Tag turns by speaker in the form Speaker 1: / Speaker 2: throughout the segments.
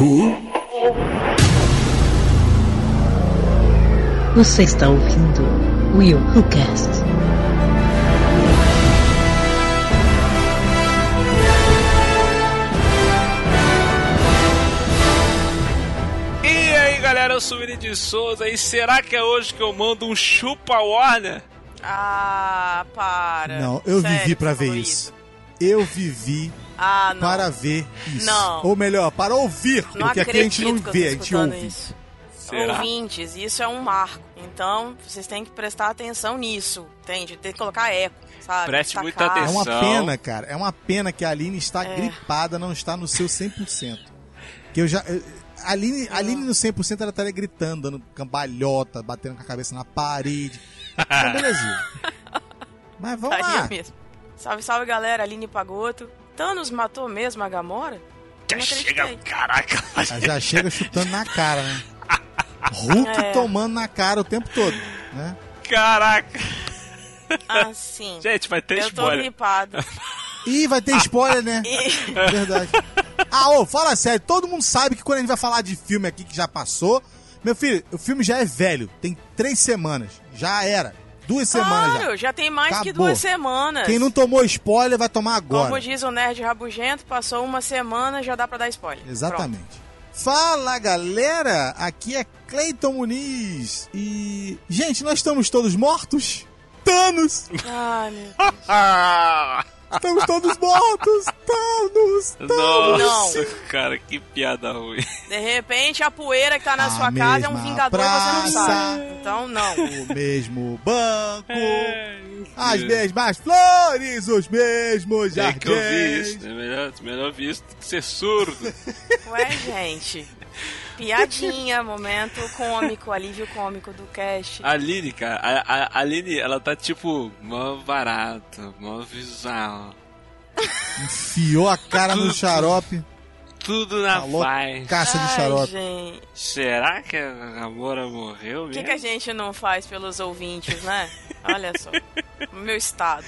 Speaker 1: Who?
Speaker 2: Você está ouvindo Will Who Cast.
Speaker 3: E aí galera, eu sou o Willi de Souza e será que é hoje que eu mando um chupa Warner?
Speaker 4: Ah, para.
Speaker 5: Não, eu
Speaker 4: Sério
Speaker 5: vivi
Speaker 4: você
Speaker 5: ver isso. Eu vivi
Speaker 4: Ah, não.
Speaker 5: para ver isso.
Speaker 4: Não.
Speaker 5: Ou melhor, para ouvir,
Speaker 4: Não
Speaker 5: porque aqui a gente não vê, a gente ouve.
Speaker 4: Isso.
Speaker 3: Será?
Speaker 4: Ouvintes, isso é um marco. Então, vocês têm que prestar atenção nisso, entende? Tem que colocar eco, sabe?
Speaker 3: Preste muita
Speaker 4: Destacar.
Speaker 5: É uma
Speaker 3: Atenção.
Speaker 5: pena, cara. É uma pena que a Aline está
Speaker 4: É.
Speaker 5: gripada, não está no seu 100%. Que eu já. eu- A Aline, a Aline no 100% ela estaria gritando, dando cambalhota, batendo com a cabeça na parede. Então, beleza. Mas vamos
Speaker 4: Estaria
Speaker 5: lá.
Speaker 4: mesmo. Salve, salve, galera. Aline Pagoto. Thanos matou mesmo a Gamora?
Speaker 3: Já chega, caraca.
Speaker 5: Ela Já chega chutando na cara, né? Hulk
Speaker 4: É.
Speaker 5: tomando na cara o tempo todo, né?
Speaker 3: Caraca.
Speaker 4: Assim.
Speaker 3: Gente, vai ter
Speaker 4: eu tô
Speaker 3: spoiler.
Speaker 4: gripada.
Speaker 5: Ih, vai ter spoiler, né?
Speaker 4: E-
Speaker 5: Verdade. Ah, ô, fala sério, todo mundo sabe que quando a gente vai falar de filme aqui que já passou, meu filho, o filme já é velho, tem três semanas, já era. Duas semanas
Speaker 4: Claro, já tem mais que
Speaker 5: Acabou.
Speaker 4: duas semanas.
Speaker 5: já. Quem não tomou spoiler vai tomar agora.
Speaker 4: Como diz o Nerd Rabugento, passou uma semana, já dá pra dar spoiler.
Speaker 5: Exatamente. Fala galera, aqui é Cleiton Muniz e. Gente, nós estamos todos mortos? Thanos!
Speaker 4: Pronto. Ai, meu Deus.
Speaker 5: Estamos todos mortos! Thanos! Thanos!
Speaker 3: nossa, cara, que piada ruim.
Speaker 4: De repente, a poeira que tá na
Speaker 5: A
Speaker 4: sua casa é um vingador e você não
Speaker 5: praça.
Speaker 4: sabe. Então, não.
Speaker 5: O mesmo banco,
Speaker 3: É,
Speaker 5: as mesmas flores, os mesmos
Speaker 3: Tem que ouvir
Speaker 5: jardins.
Speaker 3: isso. É melhor, melhor do que ser surdo.
Speaker 4: Ué, gente. Piadinha, momento cômico, alívio cômico do cast.
Speaker 3: A Aline, cara, a, a, a Aline, ela tá tipo, mó barata, mó visual.
Speaker 5: Enfiou a cara no xarope,
Speaker 3: Tudo na
Speaker 5: falou
Speaker 3: paz.
Speaker 5: caça de
Speaker 4: Ai,
Speaker 5: xarope.
Speaker 4: gente.
Speaker 3: Será que a Gamora morreu
Speaker 4: O
Speaker 3: mesmo?
Speaker 4: que, que a gente não faz pelos ouvintes, né? Olha só. O meu estado.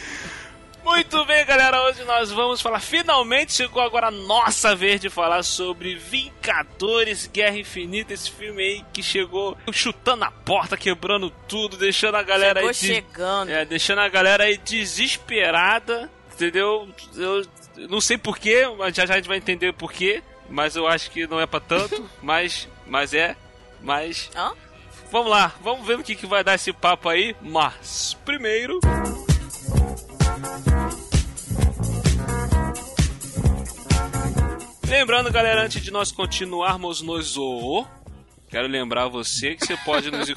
Speaker 3: Muito bem, galera. Hoje nós vamos falar. Finalmente chegou agora a nossa vez de falar sobre Vingadores Guerra Infinita. Esse filme aí que chegou chutando a porta, quebrando tudo, deixando a galera
Speaker 4: Chegou
Speaker 3: aí. de-
Speaker 4: chegando.
Speaker 3: É, deixando a galera aí desesperada. Entendeu? Eu não sei porquê, mas já já a gente vai entender porquê. Mas eu acho que não é pra tanto. mas, mas é. Mas.
Speaker 4: Hã?
Speaker 3: Vamos lá, vamos ver no que, que vai dar esse papo aí. Mas, primeiro. Lembrando, galera, antes de nós continuarmos no Zoô, quero lembrar você que você pode nos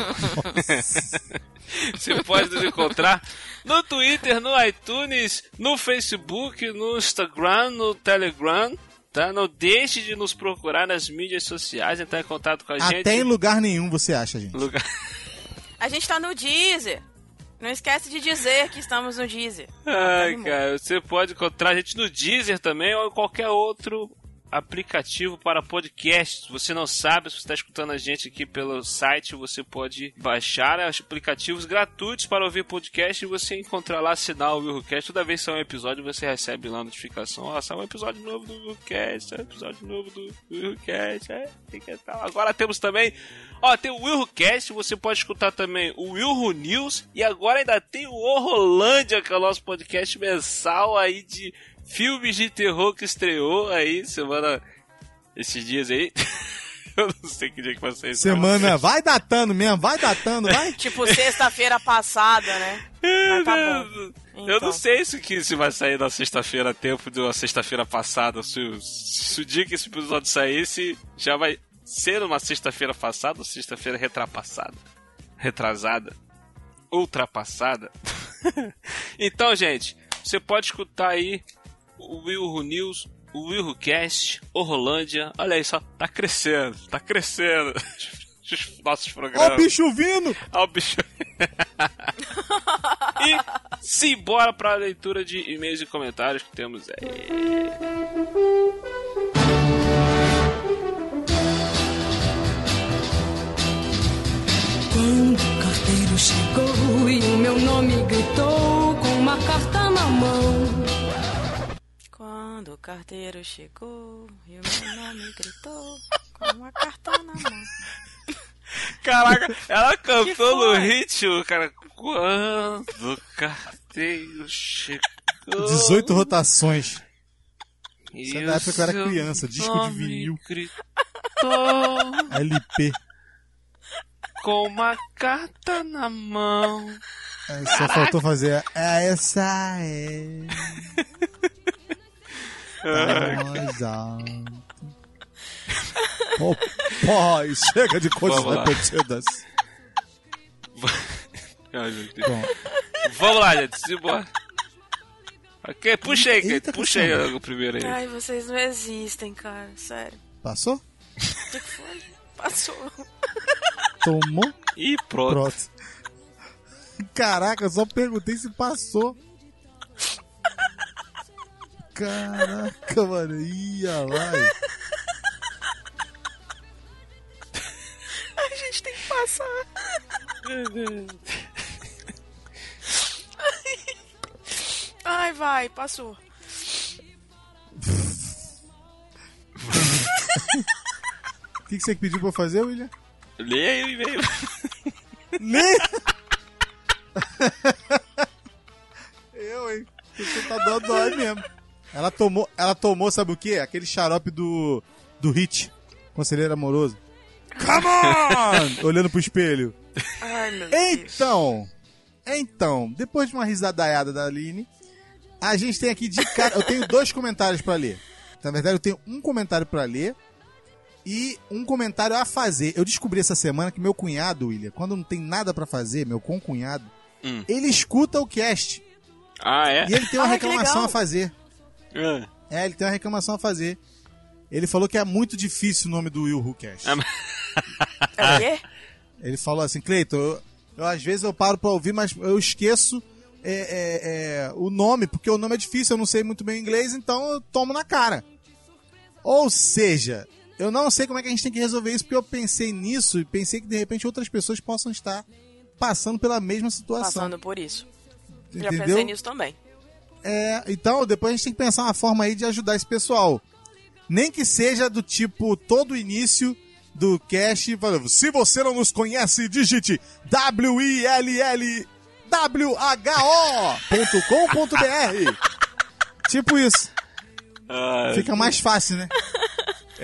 Speaker 3: você pode nos encontrar no Twitter, no iTunes, no Facebook, no Instagram, no Telegram. Tá? Não deixe de nos procurar nas mídias sociais, entrar em contato com a gente.
Speaker 5: Até em lugar nenhum você acha, gente.
Speaker 3: lugar.
Speaker 4: A gente tá no Deezer. Não esquece de dizer que estamos no Deezer.
Speaker 3: Ai,
Speaker 4: animou.
Speaker 3: cara, você pode encontrar a gente no Deezer também ou em qualquer outro aplicativo para podcast. Se você não sabe, se você está escutando a gente aqui pelo site, você pode baixar os aplicativos gratuitos para ouvir podcast e você encontrar lá, assinar o Willcast. Toda vez que sair um episódio, você recebe lá a notificação. Ó, saiu um episódio novo do Willcast, saiu um episódio novo do Willcast. É, tem que tal. Agora temos também Ó, tem o Willcast, você pode escutar também o Wilho News e agora ainda tem o Horrolândia, que é o nosso podcast mensal aí de filmes de terror que estreou aí semana esses dias aí. Eu não sei que dia que vai sair. esse
Speaker 5: Semana, vai datando mesmo, vai datando, vai.
Speaker 4: Tipo sexta-feira passada, né? Mas tá bom.
Speaker 3: Eu
Speaker 4: Então.
Speaker 3: não sei se, que, se vai sair na sexta-feira a tempo de uma sexta-feira passada. Se, o- se o dia que esse episódio saísse, já vai ser uma sexta-feira passada ou sexta-feira retrapassada. Retrasada. Ultrapassada. então, gente, você pode escutar aí o Wilho News, o Wilho Cast, o Rolândia. Olha aí só, tá crescendo, tá crescendo. Os nossos
Speaker 5: Ó
Speaker 3: programas.
Speaker 5: o bicho vindo!
Speaker 3: Ó o bicho. e simbora pra leitura de e-mails e comentários que temos aí.
Speaker 6: Quando o carteiro chegou e o meu nome gritou com uma carta na mão.
Speaker 4: Quando o carteiro chegou e o meu nome gritou. Com uma carta na mão.
Speaker 3: Caraca, ela cantou no ritmo, cara. Quando o carteiro chegou.
Speaker 5: 18 rotações. Isso é
Speaker 3: e
Speaker 5: da
Speaker 3: o
Speaker 5: época que eu era criança, disco de
Speaker 3: nome
Speaker 5: vinil.
Speaker 3: Gritou
Speaker 5: LP.
Speaker 3: com uma carta na mão.
Speaker 5: Aí só faltou fazer. a- Essa é. Oh, pai, chega de coisas repetidas.
Speaker 3: Ai, meu Deus.
Speaker 5: Bom,
Speaker 3: Vamos lá, gente. Simbora. Ok, puxa aí,
Speaker 5: Eita.
Speaker 3: Puxa aí
Speaker 5: caramba.
Speaker 3: o primeiro aí.
Speaker 4: Ai, vocês não existem, cara. Sério.
Speaker 5: passou?
Speaker 4: O que que foi? Passou.
Speaker 5: Tomou?
Speaker 3: E pronto.
Speaker 5: Pronto. Caraca, eu só perguntei se passou. Caraca, mano. Ia lá.
Speaker 4: A gente tem que passar. Ai, vai, passou.
Speaker 5: O que, que você pediu pra eu fazer, William?
Speaker 3: Lê aí o e-mail.
Speaker 5: Lê! eu, hein? Você tá dando dói mesmo. Ela tomou, ela tomou, sabe o quê? Aquele xarope do, do Hit, Conselheiro Amoroso. Come on! Olhando pro espelho.
Speaker 4: Ai, meu Deus.
Speaker 5: Então, então, depois de uma risadaiada da Aline, a gente tem aqui de cara. Eu tenho dois comentários pra ler. Na verdade, eu tenho um comentário pra ler e um comentário a fazer. Eu descobri essa semana que meu cunhado, William, quando não tem nada pra fazer, meu concunhado,
Speaker 3: Hum.
Speaker 5: ele escuta o cast
Speaker 3: Ah, é?
Speaker 5: e ele tem uma
Speaker 4: Ah,
Speaker 5: reclamação a fazer.
Speaker 3: Ah.
Speaker 5: É, ele tem uma reclamação a fazer. Ele falou que é muito difícil o nome do Will Who
Speaker 4: É o quê?
Speaker 5: Ele falou assim, Cleiton, eu, eu, às vezes eu paro pra ouvir, mas eu esqueço é, é, é, o nome, porque o nome é difícil, eu não sei muito bem inglês, então eu tomo na cara. Ou seja, eu não sei como é que a gente tem que resolver isso, porque eu pensei nisso e pensei que de repente outras pessoas possam estar passando pela mesma situação.
Speaker 4: Passando por isso. Já
Speaker 5: entendeu?
Speaker 4: pensei nisso também.
Speaker 5: É, então, depois a gente tem que pensar uma forma aí de ajudar esse pessoal. Nem que seja do tipo, todo o início do cast, se você não nos conhece, digite W-I-L-L-W-H-O.com.br Tipo isso.
Speaker 3: Ah,
Speaker 5: Fica mais fácil, né?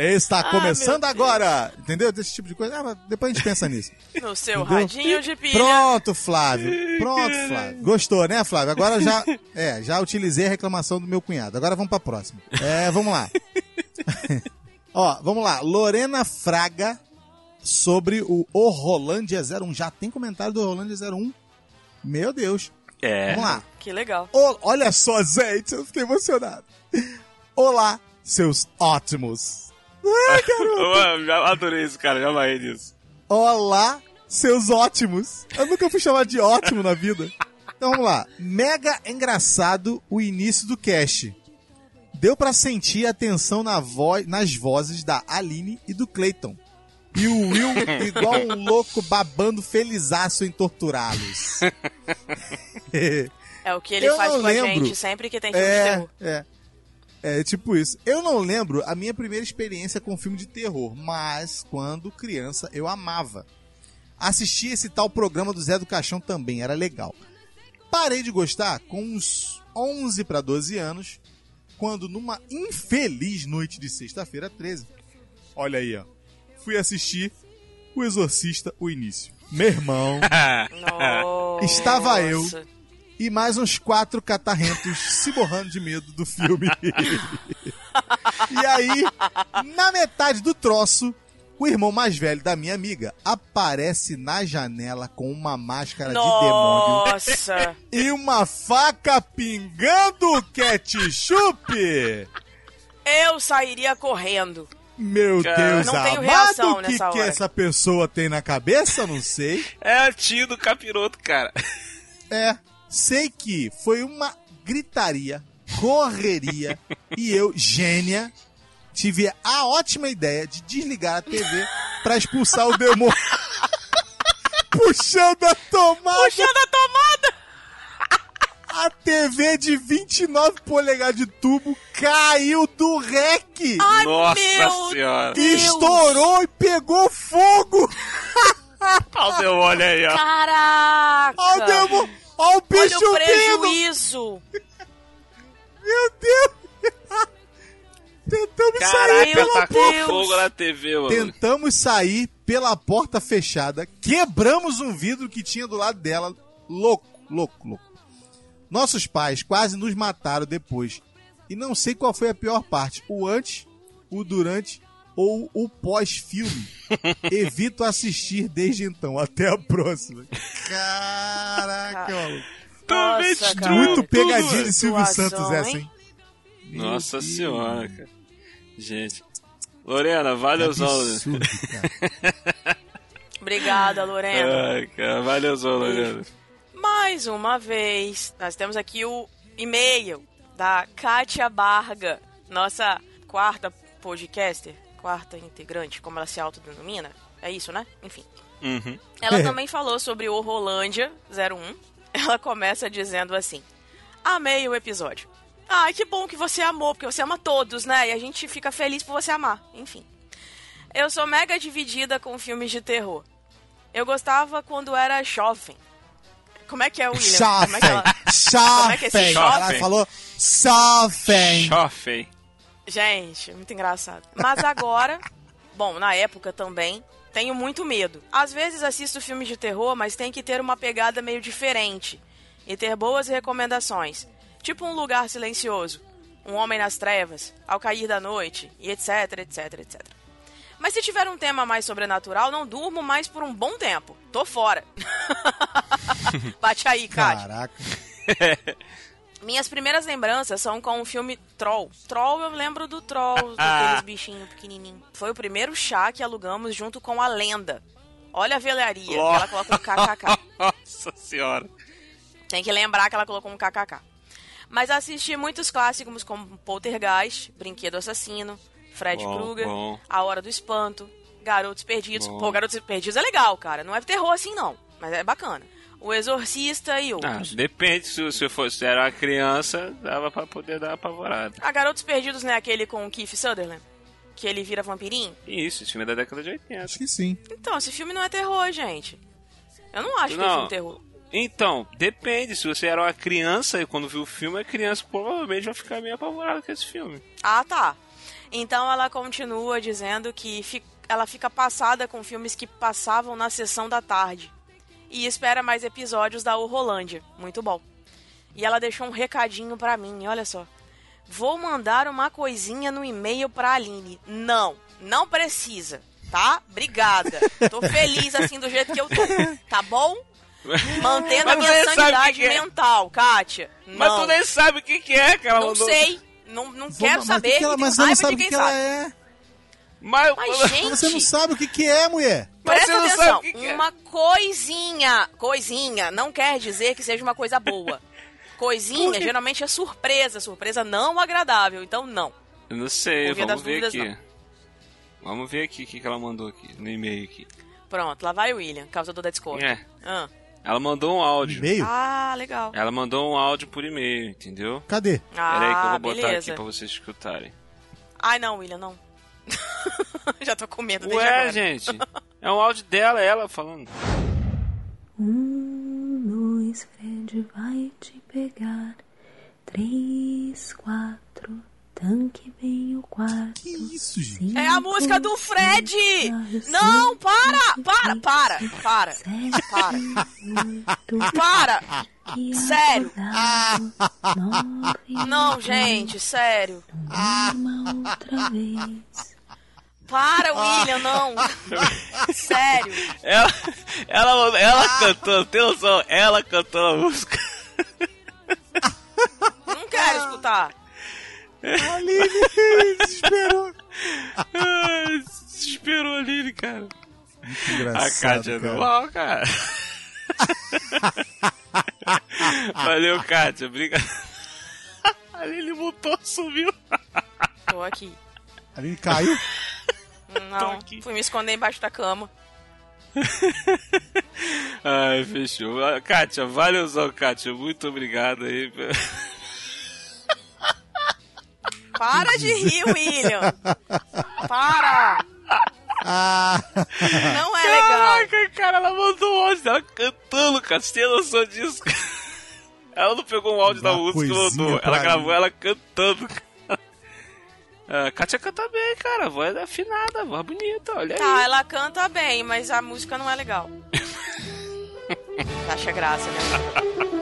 Speaker 5: Está começando
Speaker 4: meu
Speaker 5: agora. Entendeu? Desse tipo de coisa. Ah, mas depois a gente pensa nisso.
Speaker 4: No seu
Speaker 5: Entendeu?
Speaker 4: radinho de pilha.
Speaker 5: Pronto, Flávio. Pronto, Flávio. Gostou, né, Flávio? Agora já, é, já utilizei a reclamação do meu cunhado. Agora vamos pra próxima. É, vamos lá. Ó, vamos lá. Lorena Fraga sobre o O Rolândia 01. Já tem comentário do Rolândia 01? Meu Deus.
Speaker 3: é.
Speaker 5: Vamos lá.
Speaker 4: Que legal.
Speaker 5: Ô, olha só, gente, eu fiquei emocionado. Olá, seus ótimos.
Speaker 3: Eu já adorei isso, cara. Já amarrei disso.
Speaker 5: Olá, seus ótimos. Eu nunca fui chamado de ótimo na vida. Então vamos lá. Mega engraçado o início do cast. Deu pra sentir a tensão na voz, nas vozes da Aline e do Clayton. E o Will igual um louco babando felizaço em torturá-los.
Speaker 4: É o que ele
Speaker 5: Eu
Speaker 4: faz com a
Speaker 5: lembro.
Speaker 4: gente sempre que tem filme de
Speaker 5: É,
Speaker 4: terror.
Speaker 5: é. É tipo isso. Eu não lembro a minha primeira experiência com filme de terror, mas quando criança eu amava. Assisti esse tal programa do Zé do Caixão também, era legal. Parei de gostar com uns 11 para 12 anos, quando numa infeliz noite de sexta-feira 13, olha aí, ó, fui assistir O Exorcista, o início. Meu irmão. Estava eu. E mais uns quatro catarrentos se borrando de medo do filme. e aí, na metade do troço, o irmão mais velho da minha amiga aparece na janela com uma máscara de demônio
Speaker 4: Nossa.
Speaker 5: e uma faca pingando ketchup.
Speaker 4: Eu sairia correndo.
Speaker 5: Meu
Speaker 3: Cara,
Speaker 5: Deus
Speaker 4: não tenho
Speaker 5: amado,
Speaker 4: reação
Speaker 5: o que, que
Speaker 4: hora.
Speaker 5: essa pessoa tem na cabeça? Não sei.
Speaker 3: É o tio do capiroto, cara.
Speaker 5: É, sei que foi uma gritaria, correria, e eu, gênia, tive a ótima ideia de desligar a TV pra expulsar o demônio. Puxando a tomada,
Speaker 4: Puxando a tomada!
Speaker 5: A TV de 29 polegadas de tubo caiu do rec.
Speaker 4: Ai,
Speaker 3: Nossa
Speaker 4: meu
Speaker 3: senhora.
Speaker 4: Deus.
Speaker 5: Estourou e pegou fogo.
Speaker 3: Olha o demônio aí, ó.
Speaker 4: Caraca!
Speaker 5: Olha o demo- olha o
Speaker 4: Olha
Speaker 5: bicho
Speaker 4: o
Speaker 5: vindo.
Speaker 4: prejuízo!
Speaker 5: Meu Deus. Tentamos sair
Speaker 3: Caraca,
Speaker 5: pela
Speaker 3: tacou
Speaker 4: Deus.
Speaker 3: fogo na TV, mano.
Speaker 5: Tentamos sair pela porta fechada, quebramos um vidro que tinha do lado dela. Louco, louco, louco. Nossos pais quase nos mataram depois. E não sei qual foi a pior parte: o antes, o durante ou o pós-filme. Evito assistir desde então. Até a próxima. Caraca.
Speaker 3: Também
Speaker 4: Nossa, cara.
Speaker 5: Muito pegadinha de Silvio
Speaker 4: Situação,
Speaker 5: Santos essa,
Speaker 4: hein?
Speaker 5: hein?
Speaker 3: Nossa
Speaker 5: Deus.
Speaker 3: senhora, cara. Gente. Lorena, valeuzão.
Speaker 5: absurdo, cara.
Speaker 4: Obrigada, Lorena.
Speaker 3: Ai, cara, valeuzão, Lorena.
Speaker 4: Mais uma vez, nós temos aqui o e-mail da Kátia Barga, nossa quarta podcaster, quarta integrante, como ela se autodenomina. É isso, né? Enfim.
Speaker 3: Uhum.
Speaker 4: Ela também falou sobre o Rolândia 01. Ela começa dizendo assim: Amei o episódio. Ai, que bom que você amou, porque você ama todos, né? E a gente fica feliz por você amar. Enfim. Eu sou mega dividida com filmes de terror. Eu gostava quando era jovem. Como é que é, William? Como é que ela...
Speaker 5: Chafem.
Speaker 4: é que é esse
Speaker 5: chafem? Ela falou chafem.
Speaker 3: Chofem.
Speaker 4: Gente, muito engraçado. Mas agora, bom, na época também, tenho muito medo. Às vezes assisto filmes de terror, mas tem que ter uma pegada meio diferente e ter boas recomendações. Tipo um lugar silencioso, um homem nas trevas, ao cair da noite, e etc, etc, etc. Mas se tiver um tema mais sobrenatural, não durmo mais por um bom tempo. Tô fora. Bate aí, Cátia.
Speaker 5: Caraca.
Speaker 4: Minhas primeiras lembranças são com o filme Troll. Troll, eu lembro do Troll, daqueles bichinhos pequenininhos. Foi o primeiro chá que alugamos junto com a lenda. Olha a velaria, que ela colocou um kkk.
Speaker 3: Nossa senhora.
Speaker 4: Tem que lembrar que ela colocou um kkk. Mas assisti muitos clássicos como Poltergeist, Brinquedo Assassino, Fred Krueger. A Hora do Espanto, Garotos Perdidos.
Speaker 3: Bom.
Speaker 4: Pô, Garotos Perdidos é legal, cara. Não é terror assim, não. Mas é bacana. O Exorcista e
Speaker 3: Ah,
Speaker 4: outros.
Speaker 3: depende, se se eu fosse era uma criança, dava pra poder dar apavorada.
Speaker 4: A Garotos Perdidos não é aquele com o Keith Sutherland? Que ele vira vampirinho?
Speaker 3: Isso, esse filme é da década de 80.
Speaker 5: Acho que sim.
Speaker 4: Então, esse filme não é terror, gente. Eu não acho que é
Speaker 3: Não.
Speaker 4: filme terror.
Speaker 3: Então, depende. Se você era uma criança e quando viu o filme, a criança provavelmente vai ficar meio apavorada com esse filme.
Speaker 4: Ah, tá. Então ela continua dizendo que fi- ela fica passada com filmes que passavam na sessão da tarde. E espera mais episódios da Rolândia. Muito bom. E ela deixou um recadinho pra mim, olha só. Vou mandar uma coisinha no e-mail pra Aline. Não, não precisa, tá? Obrigada. Tô feliz assim do jeito que eu tô, tá bom? Mantendo a
Speaker 3: Mas
Speaker 4: minha sanidade
Speaker 3: que é.
Speaker 4: mental, Kátia.
Speaker 3: Mas
Speaker 4: Não.
Speaker 3: tu nem sabe o que, que é, cara.
Speaker 4: Não sei. Não, não quero
Speaker 5: Mas
Speaker 4: saber.
Speaker 5: o que ela- mas ela não sabe
Speaker 4: de
Speaker 5: o que,
Speaker 4: quem
Speaker 5: que ela
Speaker 4: sabe.
Speaker 5: é.
Speaker 3: Mas,
Speaker 4: Mas,
Speaker 5: Mas
Speaker 4: gente,
Speaker 5: você não sabe o que, que é, mulher.
Speaker 3: Mas
Speaker 4: presta
Speaker 3: você não
Speaker 4: atenção.
Speaker 3: sabe o que que é.
Speaker 4: Uma coisinha, coisinha, não quer dizer que seja uma coisa boa. Coisinha geralmente é surpresa, surpresa não agradável, então não.
Speaker 3: eu não sei, vamos ver
Speaker 4: dúvidas,
Speaker 3: aqui. Vamos ver aqui o que, que ela mandou aqui, no e-mail aqui.
Speaker 4: Pronto, lá vai o William, causador da Discord.
Speaker 3: É,
Speaker 4: Ah,
Speaker 3: ela mandou um áudio.
Speaker 5: E-mail?
Speaker 4: Ah, legal.
Speaker 3: Ela mandou um áudio por e-mail, entendeu?
Speaker 5: Cadê?
Speaker 4: Ah,
Speaker 3: Pera aí que eu vou botar
Speaker 4: beleza.
Speaker 3: aqui pra vocês escutarem.
Speaker 4: Ai, não, William, não. Já tô com medo desde
Speaker 3: Ué,
Speaker 4: agora.
Speaker 3: gente, é um áudio dela, ela falando.
Speaker 1: Um, dois, Fred vai te pegar. Três, quatro, tanque bem o quarto.
Speaker 5: Que isso, gente?
Speaker 4: É a música do Fred! Não, para! Para, para, para,
Speaker 1: Sete,
Speaker 4: para,
Speaker 1: oito,
Speaker 4: para! Sério?
Speaker 1: Nove,
Speaker 4: Não, gente, sério.
Speaker 1: uma outra vez.
Speaker 4: Para, William, não. Sério.
Speaker 3: Ela, ela, ela cantou, tem noção? Ela cantou a música.
Speaker 4: Não quero escutar.
Speaker 5: Aline, desesperou.
Speaker 3: Ai, Desesperou a Lili, cara.
Speaker 5: Que
Speaker 3: A
Speaker 5: engraçado,
Speaker 3: Kátia é
Speaker 5: cara.
Speaker 3: normal, cara. Valeu, Kátia. Obrigado. A Lili voltou, sumiu.
Speaker 4: Tô aqui.
Speaker 5: Aline caiu.
Speaker 4: Não,
Speaker 3: aqui.
Speaker 4: fui me esconder embaixo da cama.
Speaker 3: Ai, fechou. Ah, Kátia, valeuzão, Kátia. Muito obrigado aí.
Speaker 4: Para de rir, William. Para.
Speaker 5: Ah,
Speaker 4: Não é legal.
Speaker 3: Caraca, cara, ela mandou um áudio dela cantando, cara. Você tem noção disso? Ela não pegou um áudio da música e mandou. Ela gravou ela cantando, cara. Kátia canta bem, cara. A voz é afinada, a voz bonita, olha
Speaker 4: Tá,
Speaker 3: aí.
Speaker 4: ela canta bem, mas a música não é legal. Acha graça, né?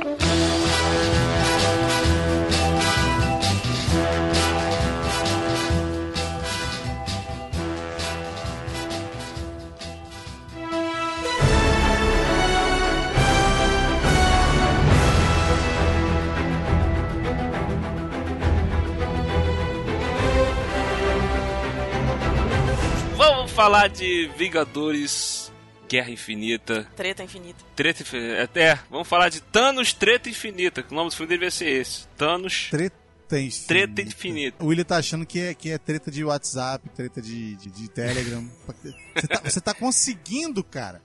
Speaker 3: Vamos falar de Vingadores Guerra Infinita.
Speaker 4: Treta infinita.
Speaker 3: Treta Infinita. Até, vamos falar de Thanos Treta Infinita. que O nome do filme deveria ser esse: Thanos
Speaker 5: treta infinita.
Speaker 3: Treta Infinita.
Speaker 5: O William tá achando que é, que é treta de WhatsApp, treta de, de, de Telegram. Você tá, você tá conseguindo, cara,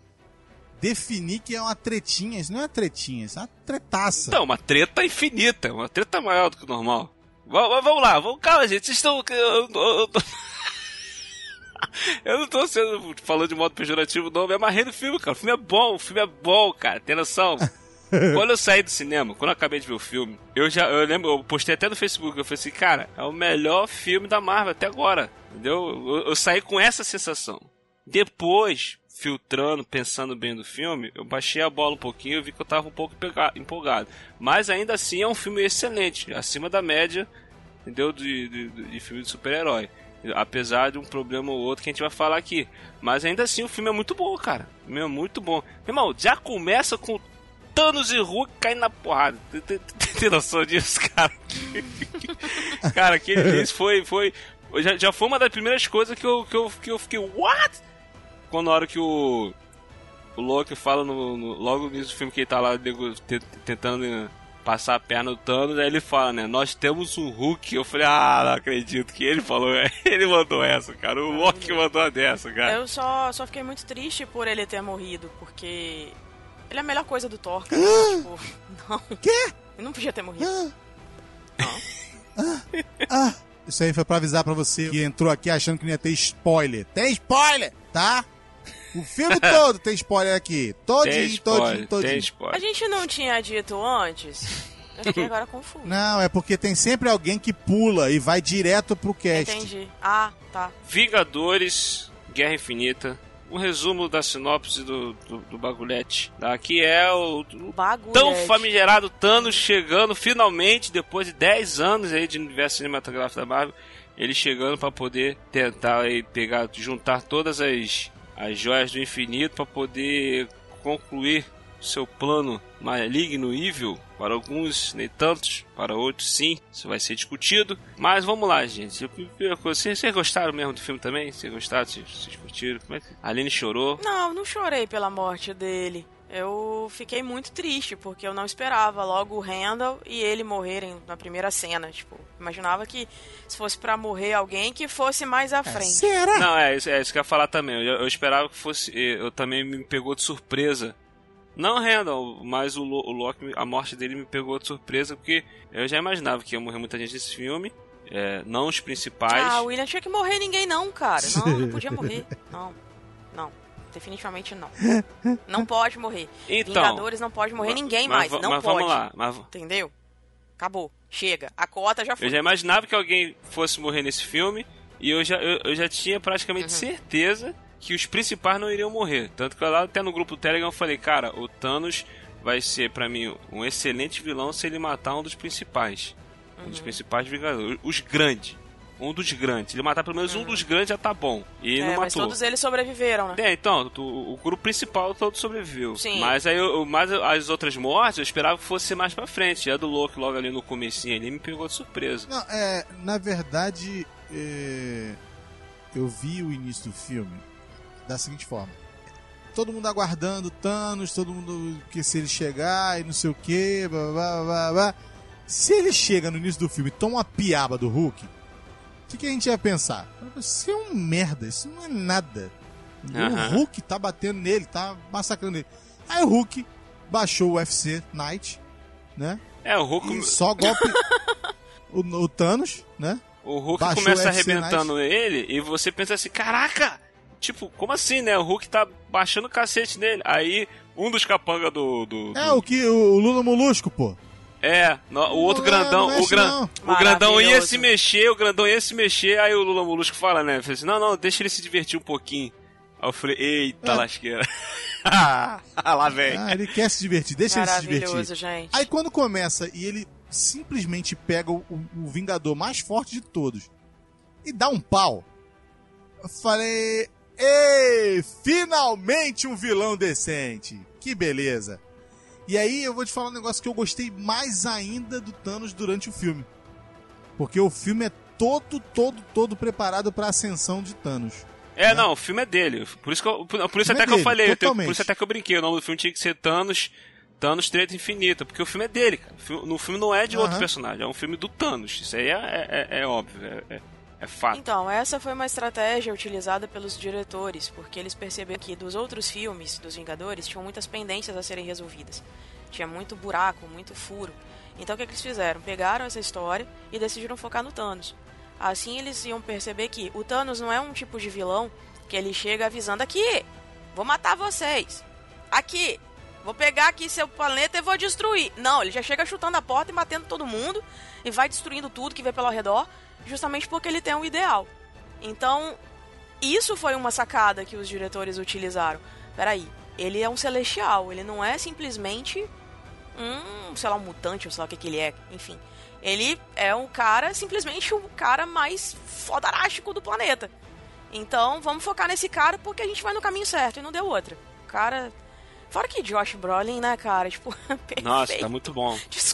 Speaker 5: definir que é uma tretinha. Isso não é uma tretinha, isso é uma tretaça.
Speaker 3: Então, uma treta infinita, uma treta maior do que o normal. Va- va- Vamos lá, vamos, calma, gente. Vocês estão. Eu, eu, eu, eu não tô sendo falando de modo pejorativo, não. Me amarrei no filme, cara. O filme é bom, o filme é bom, cara. Tem noção? quando eu saí do cinema, quando eu acabei de ver o filme, eu já. Eu lembro, eu postei até no Facebook, eu falei assim, cara, é o melhor filme da Marvel até agora. Entendeu? Eu, eu saí com essa sensação. Depois, filtrando, pensando bem do filme, eu baixei a bola um pouquinho e vi que eu tava um pouco empolgado. Mas ainda assim é um filme excelente, acima da média, entendeu? De, de, de filme de super-herói. Apesar de um problema ou outro que a gente vai falar aqui. Mas ainda assim o filme é muito bom, cara. O filme é muito bom. Meu irmão, já começa com Thanos e Hulk caindo na porrada. Tem, noção disso, cara? cara, aquele foi. foi já, já foi uma das primeiras coisas que eu, que eu, que eu fiquei. What? Quando na hora que o. O Loki fala no, no- logo no início do filme que ele tá lá tentando passar a perna do Thanos, aí ele fala, né? Nós temos um Hulk. Eu falei, ah, não acredito que ele falou. Ele mandou essa, cara. O Loki mandou a dessa, cara.
Speaker 4: Eu só, só fiquei muito triste por ele ter morrido, porque ele é a melhor coisa do Thor, cara. tipo, não.
Speaker 5: Quê?
Speaker 4: Ele não podia ter morrido.
Speaker 5: Ah, isso aí foi pra avisar pra você que entrou aqui achando que não ia ter spoiler. Tem spoiler, tá? O filme todo tem spoiler aqui. Todinho,
Speaker 3: Tem spoiler,
Speaker 5: todinho,
Speaker 3: tem
Speaker 5: todinho.
Speaker 4: A
Speaker 3: spoiler.
Speaker 4: gente não tinha dito antes? Eu fiquei agora confuso.
Speaker 5: Não, é porque tem sempre alguém que pula e vai direto pro cast.
Speaker 4: Entendi. Ah, tá.
Speaker 3: Vingadores, Guerra Infinita. Um resumo da sinopse do, do, do bagulhete. Tá? Que é o, o
Speaker 4: Bagulho.
Speaker 3: tão famigerado Thanos chegando finalmente, depois de 10 anos aí de universo cinematográfico da Marvel, ele chegando para poder tentar aí pegar, juntar todas as, as joias do infinito para poder concluir seu plano maligno evil. Para alguns, nem tantos, para outros, sim. Isso vai ser discutido. Mas vamos lá, gente. Vocês, vocês gostaram mesmo do filme também? Vocês gostaram? Vocês, curtiram? Como é que... A Aline chorou.
Speaker 4: Não, não chorei pela morte dele. Eu fiquei muito triste, porque eu não esperava logo o Randall e ele morrerem na primeira cena. Tipo, imaginava que se fosse pra morrer alguém, que fosse mais à frente.
Speaker 5: Será?
Speaker 3: Não, é, isso- é isso que eu ia falar também. Eu, eu esperava que fosse. Eu também me pegou de surpresa. Não Randall, mas o, Lo- o Loki, a morte dele me pegou de surpresa, porque eu já imaginava que ia morrer muita gente nesse filme. é, não os principais.
Speaker 4: Ah, o William tinha que morrer ninguém não, cara. Não, não podia morrer. Não. Definitivamente não. Não pode morrer.
Speaker 3: Então,
Speaker 4: Vingadores não pode morrer ninguém
Speaker 3: mas
Speaker 4: mais. Não
Speaker 3: mas
Speaker 4: pode.
Speaker 3: vamos lá. Mas,
Speaker 4: Entendeu? Acabou. Chega. A cota já foi.
Speaker 3: eu já imaginava que alguém fosse morrer nesse filme. E eu já, eu, eu já tinha praticamente
Speaker 4: Uhum.
Speaker 3: certeza que os principais não iriam morrer. Tanto que lá até no grupo Telegram eu falei, cara, o Thanos vai ser pra mim um excelente vilão se ele matar um dos principais. Um
Speaker 4: Uhum.
Speaker 3: dos principais Vingadores. Os grandes. Um dos grandes. Se ele matar pelo menos um dos grandes já tá bom. E.
Speaker 4: É,
Speaker 3: não
Speaker 4: mas
Speaker 3: matou.
Speaker 4: todos eles sobreviveram, né?
Speaker 3: É, então, tu- o grupo principal todo sobreviveu.
Speaker 4: Sim.
Speaker 3: Mas aí eu, mas as outras mortes eu esperava que fosse mais pra frente. E a do Loki logo ali no comecinho ali me pegou de surpresa.
Speaker 5: Não, é, na verdade, é, eu vi o início do filme da seguinte forma. Todo mundo aguardando Thanos, todo mundo que se ele chegar e não sei o que, blá, blá, blá, blá. Se ele chega no início do filme e toma uma piaba do Hulk, o que, que a gente ia pensar? Isso é um merda, isso não é nada. O Hulk tá batendo nele, tá massacrando ele. Aí o Hulk baixou o UFC Night, né?
Speaker 3: É, o Hulk,
Speaker 5: E só golpe. o, o Thanos, né?
Speaker 3: o Hulk
Speaker 5: baixou
Speaker 3: começa
Speaker 5: o
Speaker 3: arrebentando ele e você pensa assim, caraca! Tipo, como assim, né? O Hulk tá baixando o cacete nele. Aí, um dos capangas do, do,
Speaker 5: É,
Speaker 3: do-
Speaker 5: o que o Lula Molusco, pô.
Speaker 3: É, no- o outro
Speaker 5: Não
Speaker 3: grandão,
Speaker 5: não
Speaker 3: o, gran, o grandão ia se mexer, o grandão ia se mexer, aí o Lula Molusco fala, né? Fala assim, não, não, deixa ele se divertir um pouquinho. Aí eu falei, eita
Speaker 5: É.
Speaker 3: lasqueira. Lá vem.
Speaker 5: Ah, ele quer se divertir, deixa ele se divertir.
Speaker 4: Maravilhoso, gente.
Speaker 5: Aí quando começa e ele simplesmente pega o, o Vingador mais forte de todos e dá um pau, eu falei: Ei, finalmente um vilão decente! Que beleza! E aí eu vou te falar um negócio que eu gostei mais ainda do Thanos durante o filme. Porque o filme é todo, todo, todo preparado pra ascensão de Thanos.
Speaker 3: É, não, o filme é dele. Por isso, que eu, por, por isso até
Speaker 5: é
Speaker 3: que eu
Speaker 5: dele,
Speaker 3: falei, eu tenho-
Speaker 5: totalmente.
Speaker 3: por isso até que eu brinquei. O nome do filme tinha que ser Thanos, Thanos Treta Infinita, porque o filme é dele, cara. O filme- No filme não é de outro
Speaker 5: Aham.
Speaker 3: personagem, é um filme do Thanos. Isso aí é, é, é- é óbvio, é, é, é fato.
Speaker 4: Então, essa foi uma estratégia utilizada pelos diretores, porque eles perceberam que dos outros filmes dos Vingadores tinham muitas pendências a serem resolvidas. Tinha muito buraco, muito furo. Então o que, que eles fizeram? Pegaram essa história e decidiram focar no Thanos. Assim eles iam perceber que o Thanos não é um tipo de vilão que ele chega avisando aqui, vou matar vocês. Aqui, vou pegar aqui seu planeta e vou destruir. Não, ele já chega chutando a porta e batendo todo mundo e vai destruindo tudo que vê pelo redor, justamente porque ele tem um ideal. Então, isso foi uma sacada que os diretores utilizaram. Peraí, ele é um celestial, ele não é simplesmente um, sei lá, um mutante, ou sei lá o que, que ele é, enfim. Ele é um cara, simplesmente o cara mais fodarástico do planeta. Então, vamos focar nesse cara porque a gente vai no caminho certo e não deu outra. Cara. Fora que Josh Brolin, né, cara? Tipo, perfeito.
Speaker 3: Nossa, tá muito bom.
Speaker 4: Desculpa.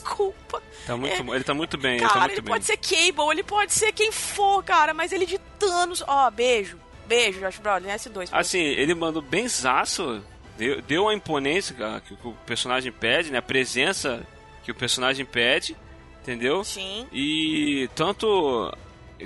Speaker 3: Tá muito
Speaker 4: É.
Speaker 3: Ele tá muito bem, ele tá
Speaker 4: Cara,
Speaker 3: muito
Speaker 4: ele
Speaker 3: bem.
Speaker 4: pode ser Cable, ele pode ser quem for, cara, mas ele de Thanos. Ó, beijo. Beijo, Josh Brolin, S2. pra
Speaker 3: Assim, ele mandou bem zaço, deu, deu a imponência cara, que o personagem pede, né? A presença que o personagem pede, entendeu?
Speaker 4: você. Sim.
Speaker 3: E tanto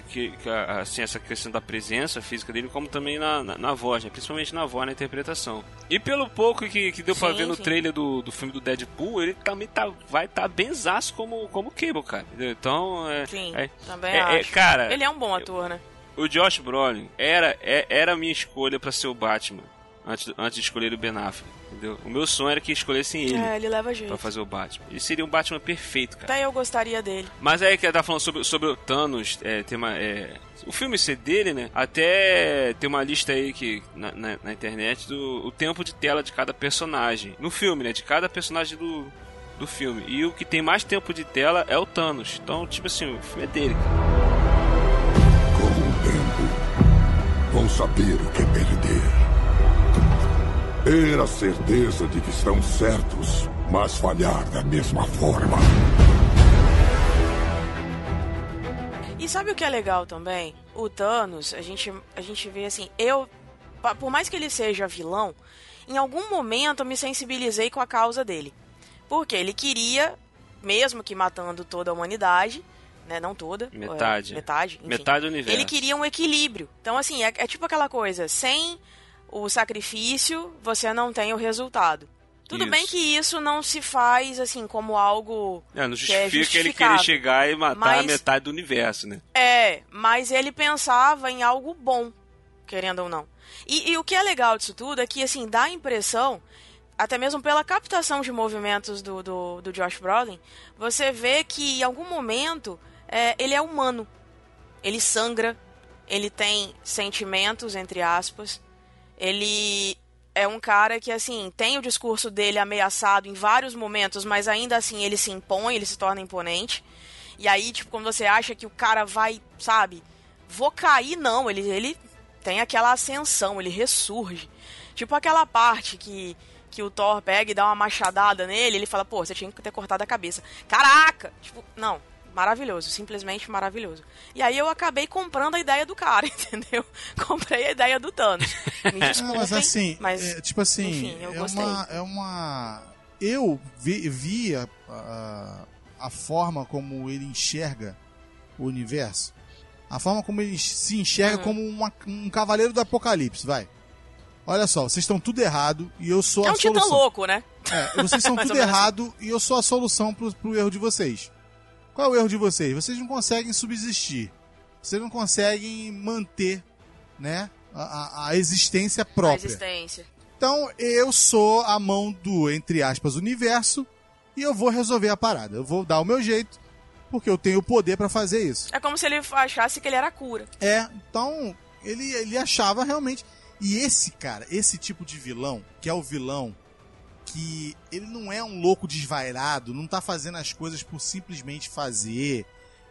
Speaker 3: que, que, assim, essa questão da presença física dele, como também na, na, na voz, né? principalmente na voz, na interpretação. E pelo pouco que, que deu pra
Speaker 4: Sim,
Speaker 3: ver no
Speaker 4: sim.
Speaker 3: trailer do, do filme do Deadpool, ele também tá, vai estar tá bem zaço como, como Cable, cara. Então, é,
Speaker 4: Sim,
Speaker 3: é,
Speaker 4: também
Speaker 3: é- é, cara,
Speaker 4: Ele é um bom ator, né?
Speaker 3: o Josh Brolin era, é- era a minha escolha pra ser o Batman antes, antes de escolher o Ben Affleck, entendeu? O meu sonho era que escolhessem ele
Speaker 4: É, ele leva
Speaker 3: pra
Speaker 4: jeito.
Speaker 3: fazer o Batman. Ele seria um Batman perfeito, cara.
Speaker 4: Até eu gostaria dele.
Speaker 3: Mas aí que ela tá falando sobre, sobre o Thanos, é, tem uma, é, o filme ser dele, né? Até tem uma lista aí que na, na, na internet do o tempo de tela de cada personagem. No filme, né? De cada personagem do, do filme. E o que tem mais tempo de tela é o Thanos. Então, tipo assim, o filme é dele, cara.
Speaker 7: Com o tempo, vão saber o que é perder. Ter a certeza de que estão certos, mas falhar da mesma forma.
Speaker 4: E sabe o que é legal também? O Thanos, a gente, a gente vê assim, eu, por mais que ele seja vilão, em algum momento eu me sensibilizei com a causa dele. Porque ele queria, mesmo que matando toda a humanidade, né, não toda,
Speaker 3: Metade.
Speaker 4: é, metade, enfim,
Speaker 3: Metade do universo.
Speaker 4: ele queria um equilíbrio. Então, assim, é, é tipo aquela coisa, sem o sacrifício, você não tem o resultado. Tudo
Speaker 3: Isso.
Speaker 4: bem que isso não se faz, assim, como algo
Speaker 3: É, não
Speaker 4: que é
Speaker 3: justifica ele querer chegar e matar
Speaker 4: Mas-
Speaker 3: a metade do universo, né?
Speaker 4: É, mas ele pensava em algo bom, querendo ou não. E, e o que é legal disso tudo é que, assim, dá a impressão, até mesmo pela captação de movimentos do, do, do Josh Brolin, você vê que em algum momento é, ele é humano. Ele sangra, ele tem sentimentos, entre aspas. Ele é um cara que, assim, tem o discurso dele ameaçado em vários momentos, mas ainda assim ele se impõe, ele se torna imponente. E aí, tipo, quando você acha que o cara vai, sabe, vou cair, não, ele, ele tem aquela ascensão, ele ressurge. Tipo aquela parte que, que o Thor pega e dá uma machadada nele, ele fala, pô, você tinha que ter cortado a cabeça. Caraca! Tipo, não, maravilhoso, simplesmente maravilhoso. E aí eu acabei comprando a ideia do cara, entendeu? Comprei a ideia do Thanos.
Speaker 5: Não,
Speaker 4: desculpem,
Speaker 5: mas assim,
Speaker 4: mas,
Speaker 5: é, tipo assim,
Speaker 4: enfim, eu
Speaker 5: é
Speaker 4: gostei.
Speaker 5: uma é uma eu vi, via a, a forma como ele enxerga o universo, a forma como ele se enxerga
Speaker 4: Uhum.
Speaker 5: como uma- um cavaleiro do apocalipse, vai. Olha só, vocês estão tudo errado e eu sou
Speaker 4: É
Speaker 5: a
Speaker 4: um titã
Speaker 5: solução.
Speaker 4: louco, né?
Speaker 5: É, vocês
Speaker 4: Mais
Speaker 5: tudo errado e eu sou a solução pro, pro erro de vocês. Qual é o erro de vocês? Vocês não conseguem subsistir. Vocês não conseguem manter, né, a, a- a existência
Speaker 4: A
Speaker 5: própria.
Speaker 4: existência.
Speaker 5: Então eu sou a mão do, entre aspas, universo e eu vou resolver a parada. Eu vou dar o meu jeito, porque eu tenho o poder pra fazer isso.
Speaker 4: É como se ele achasse que ele era a cura.
Speaker 5: É, então ele, ele achava realmente. E esse cara, esse tipo de vilão, que é o vilão que ele não é um louco desvairado, não tá fazendo as coisas por simplesmente fazer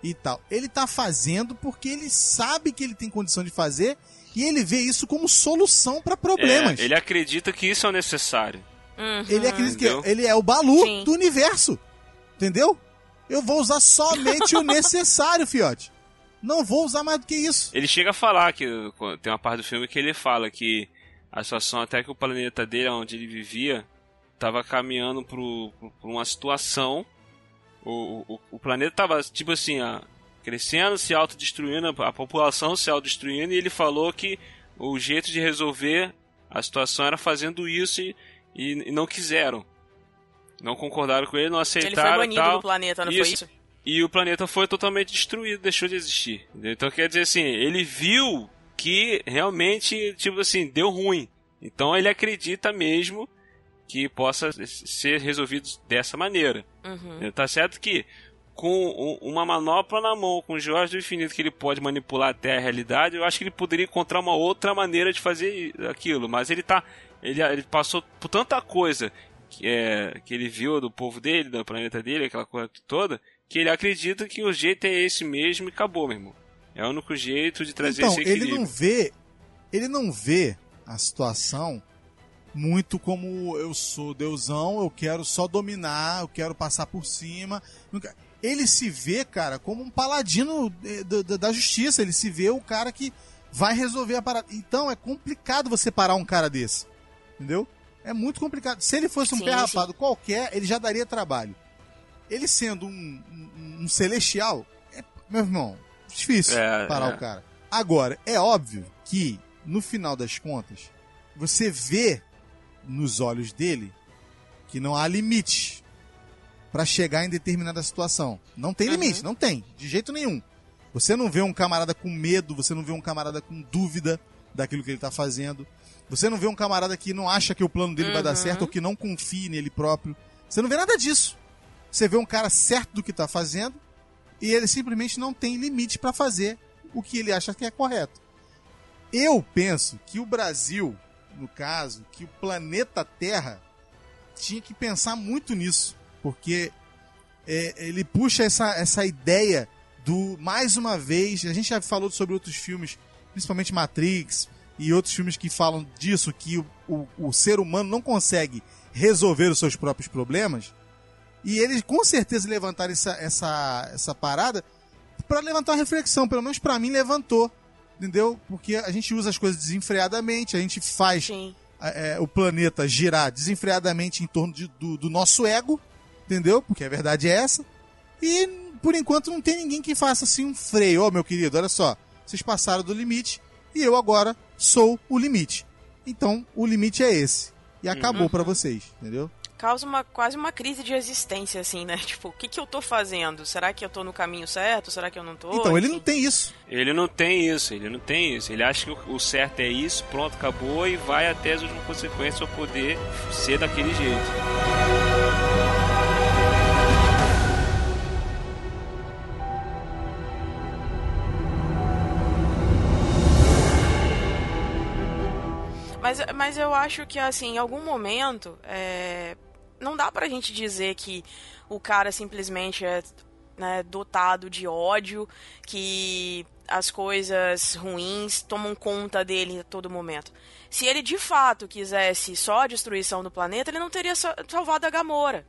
Speaker 5: e tal. Ele tá fazendo porque ele sabe que ele tem condição de fazer e ele vê isso como solução pra problemas.
Speaker 3: É, ele acredita que isso é o necessário.
Speaker 4: Uhum.
Speaker 5: Ele acredita que
Speaker 3: Entendeu?
Speaker 5: ele é o Balu
Speaker 4: Sim.
Speaker 5: do universo. Entendeu? Eu vou usar somente o necessário, fiote. Não vou usar mais do que isso.
Speaker 3: Ele chega a falar que tem uma parte do filme que ele fala que a situação até que o planeta dele, onde ele vivia, estava caminhando para uma situação. O, o, o planeta tava tipo assim, a, crescendo, se autodestruindo, a, a população se autodestruindo, e ele falou que o jeito de resolver a situação era fazendo isso e, e, e não quiseram. Não concordaram com ele, não
Speaker 4: Ele
Speaker 3: aceitaram
Speaker 4: foi
Speaker 3: e
Speaker 4: banido
Speaker 3: tal.
Speaker 4: do planeta, não foi isso?
Speaker 3: E o planeta foi totalmente destruído, deixou de existir. Então quer dizer assim, ele viu que realmente, tipo assim, deu ruim. Então ele acredita mesmo que possa ser resolvido dessa maneira.
Speaker 4: Uhum.
Speaker 3: Tá certo que com um- uma manopla na mão, com o Jorge do Infinito, que ele pode manipular até a realidade, eu acho que ele poderia encontrar uma outra maneira de fazer aquilo. Mas ele tá. Ele, ele passou por tanta coisa que, é, que ele viu do povo dele, do planeta dele, aquela coisa toda, que ele acredita que o jeito é esse mesmo e acabou, meu irmão. É o único jeito de trazer
Speaker 5: então,
Speaker 3: esse equilíbrio.
Speaker 5: ele não vê, ele não vê a situação muito como eu sou deusão, eu quero só dominar, eu quero passar por cima. Ele se vê, cara, como um paladino eh, da- justiça, ele se vê o cara que vai resolver a parada. Então é complicado você parar um cara desse. Entendeu? É muito complicado. Se ele fosse um
Speaker 4: Sim,
Speaker 5: pé
Speaker 4: sim.
Speaker 5: rapado qualquer, ele já daria trabalho. Ele sendo um, um- um celestial, é, meu irmão, difícil
Speaker 3: É,
Speaker 5: parar
Speaker 3: é.
Speaker 5: o cara. Agora, é óbvio que, no final das contas, você vê nos olhos dele que não há limite pra chegar em determinada situação. Não tem
Speaker 4: Uhum.
Speaker 5: limite, não tem, de jeito nenhum. Você não vê um camarada com medo, você não vê um camarada com dúvida daquilo que ele tá fazendo. Você não vê um camarada que não acha que o plano dele vai dar
Speaker 4: Uhum.
Speaker 5: certo ou que não confie nele próprio. Você não vê nada disso. Você vê um cara certo do que tá fazendo e ele simplesmente não tem limite pra fazer o que ele acha que é correto. Eu penso que o Brasil, no caso, que o planeta Terra tinha que pensar muito nisso, porque é, ele puxa essa, essa ideia do mais uma vez, a gente já falou sobre outros filmes, principalmente Matrix e outros filmes que falam disso, que o, o, o ser humano não consegue resolver os seus próprios problemas. E eles com certeza levantaram essa, essa, essa parada para levantar uma reflexão, pelo menos para mim levantou, entendeu? Porque a gente usa as coisas desenfreadamente, a gente faz é, o planeta girar desenfreadamente em torno de- do, do nosso ego, entendeu? Porque a verdade é essa. E por enquanto não tem ninguém que faça assim um freio. Ó, meu querido, olha só, vocês passaram do limite e eu agora sou o limite. Então o limite é esse. E acabou pra vocês, entendeu?
Speaker 4: Causa uma, quase uma crise de existência, assim, né? Tipo, o que, que eu tô fazendo? Será que eu tô no caminho certo? Será que eu não tô?
Speaker 5: Então ele
Speaker 4: Enfim.
Speaker 5: não tem isso.
Speaker 3: Ele não tem isso, ele não tem isso. Ele acha que o- o certo é isso, pronto, acabou e vai até as últimas consequências para poder ser daquele jeito.
Speaker 4: Mas, mas eu acho que, assim, em algum momento, é, não dá pra gente dizer que o cara simplesmente é né, dotado de ódio, que as coisas ruins tomam conta dele a todo momento. Se ele de fato quisesse só a destruição do planeta, ele não teria sa- salvado a Gamora.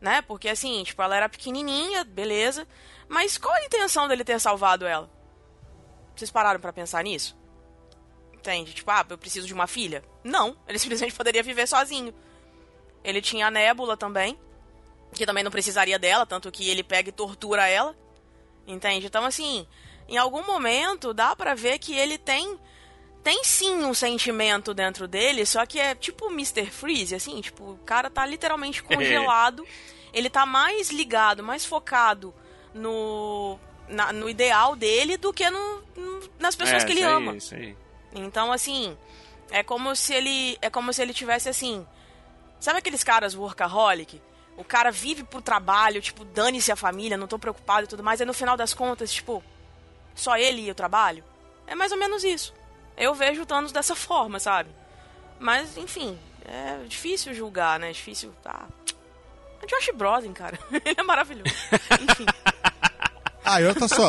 Speaker 4: Né? Porque assim, tipo, ela era pequenininha, beleza. Mas qual a intenção dele ter salvado ela? Vocês pararam pra pensar nisso? Entende? Tipo, ah, eu preciso de uma filha? Não, ele simplesmente poderia viver sozinho. Ele tinha a Nébula também, que também não precisaria dela, tanto que ele pega e tortura ela. Entende? Então, assim, em algum momento dá pra ver que ele tem tem sim um sentimento dentro dele, só que é tipo Mr. Freeze, assim, tipo, o cara tá literalmente congelado. ele tá mais ligado, mais focado no, na- no ideal dele do que no, no- nas pessoas
Speaker 3: é,
Speaker 4: que ele
Speaker 3: aí,
Speaker 4: ama. Então, assim, é como se ele. É como se ele tivesse assim. Sabe aqueles caras workaholic? O cara vive pro trabalho, tipo, dane-se a família, não tô preocupado e tudo mais. Aí no final das contas, tipo, só ele e o trabalho? É mais ou menos isso. Eu vejo o Thanos dessa forma, sabe? Mas, enfim, é difícil julgar, né? É difícil. É Josh Brolin, cara. ele é maravilhoso. Enfim.
Speaker 5: Ah, e olha só.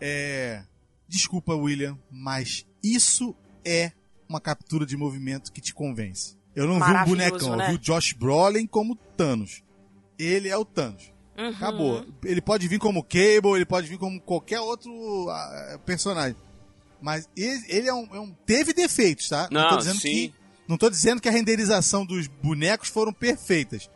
Speaker 5: É. Desculpa, William, mas isso é uma captura de movimento que te convence. Eu não vi um bonecão,
Speaker 4: né?
Speaker 5: eu vi o Josh Brolin como Thanos. Ele é o Thanos.
Speaker 4: Uhum.
Speaker 5: Acabou. Ele pode vir como Cable, ele pode vir como qualquer outro ah, personagem. Mas ele, ele é, um, é um- Teve defeitos, tá?
Speaker 3: Não,
Speaker 5: tô dizendo
Speaker 3: sim.
Speaker 5: que. Não tô dizendo que a renderização dos bonecos foram perfeitas.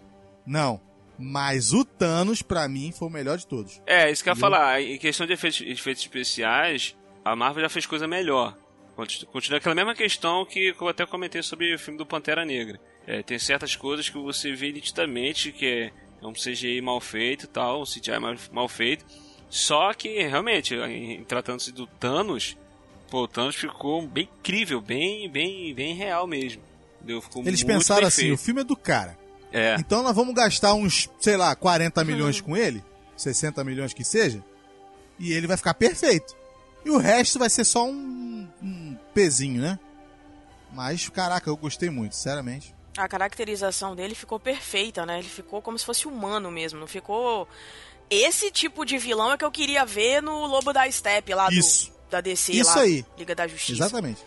Speaker 5: Não. Mas o Thanos, pra mim, foi o melhor de todos.
Speaker 3: É, isso que eu ia falar. Em questão de efeitos, efeitos especiais, a Marvel já fez coisa melhor. Conti- Continua aquela mesma questão que eu até comentei sobre o filme do Pantera Negra. É, tem certas coisas que você vê nitidamente que é, é um CGI mal feito e tal, um CGI mal, mal feito. Só que, realmente, em, em tratando-se do Thanos, pô, o Thanos ficou bem incrível, bem, bem, bem real mesmo. Entendeu? Ficou
Speaker 5: Eles
Speaker 3: muito
Speaker 5: pensaram
Speaker 3: bem
Speaker 5: assim:
Speaker 3: feito.
Speaker 5: o filme é do cara.
Speaker 3: É,
Speaker 5: Então nós vamos gastar uns, sei lá, 40 milhões com ele, 60 milhões que seja, e ele vai ficar perfeito. E o resto vai ser só um, um pezinho, né? Mas, caraca, eu gostei muito, sinceramente.
Speaker 4: A caracterização dele ficou perfeita, né? Ele ficou como se fosse humano mesmo. Não ficou. Esse tipo de vilão é que eu queria ver no Lobo da Steppe lá
Speaker 5: Isso.
Speaker 4: do, da DC,
Speaker 5: Isso
Speaker 4: lá,
Speaker 5: aí.
Speaker 4: Liga da Justiça.
Speaker 5: Exatamente.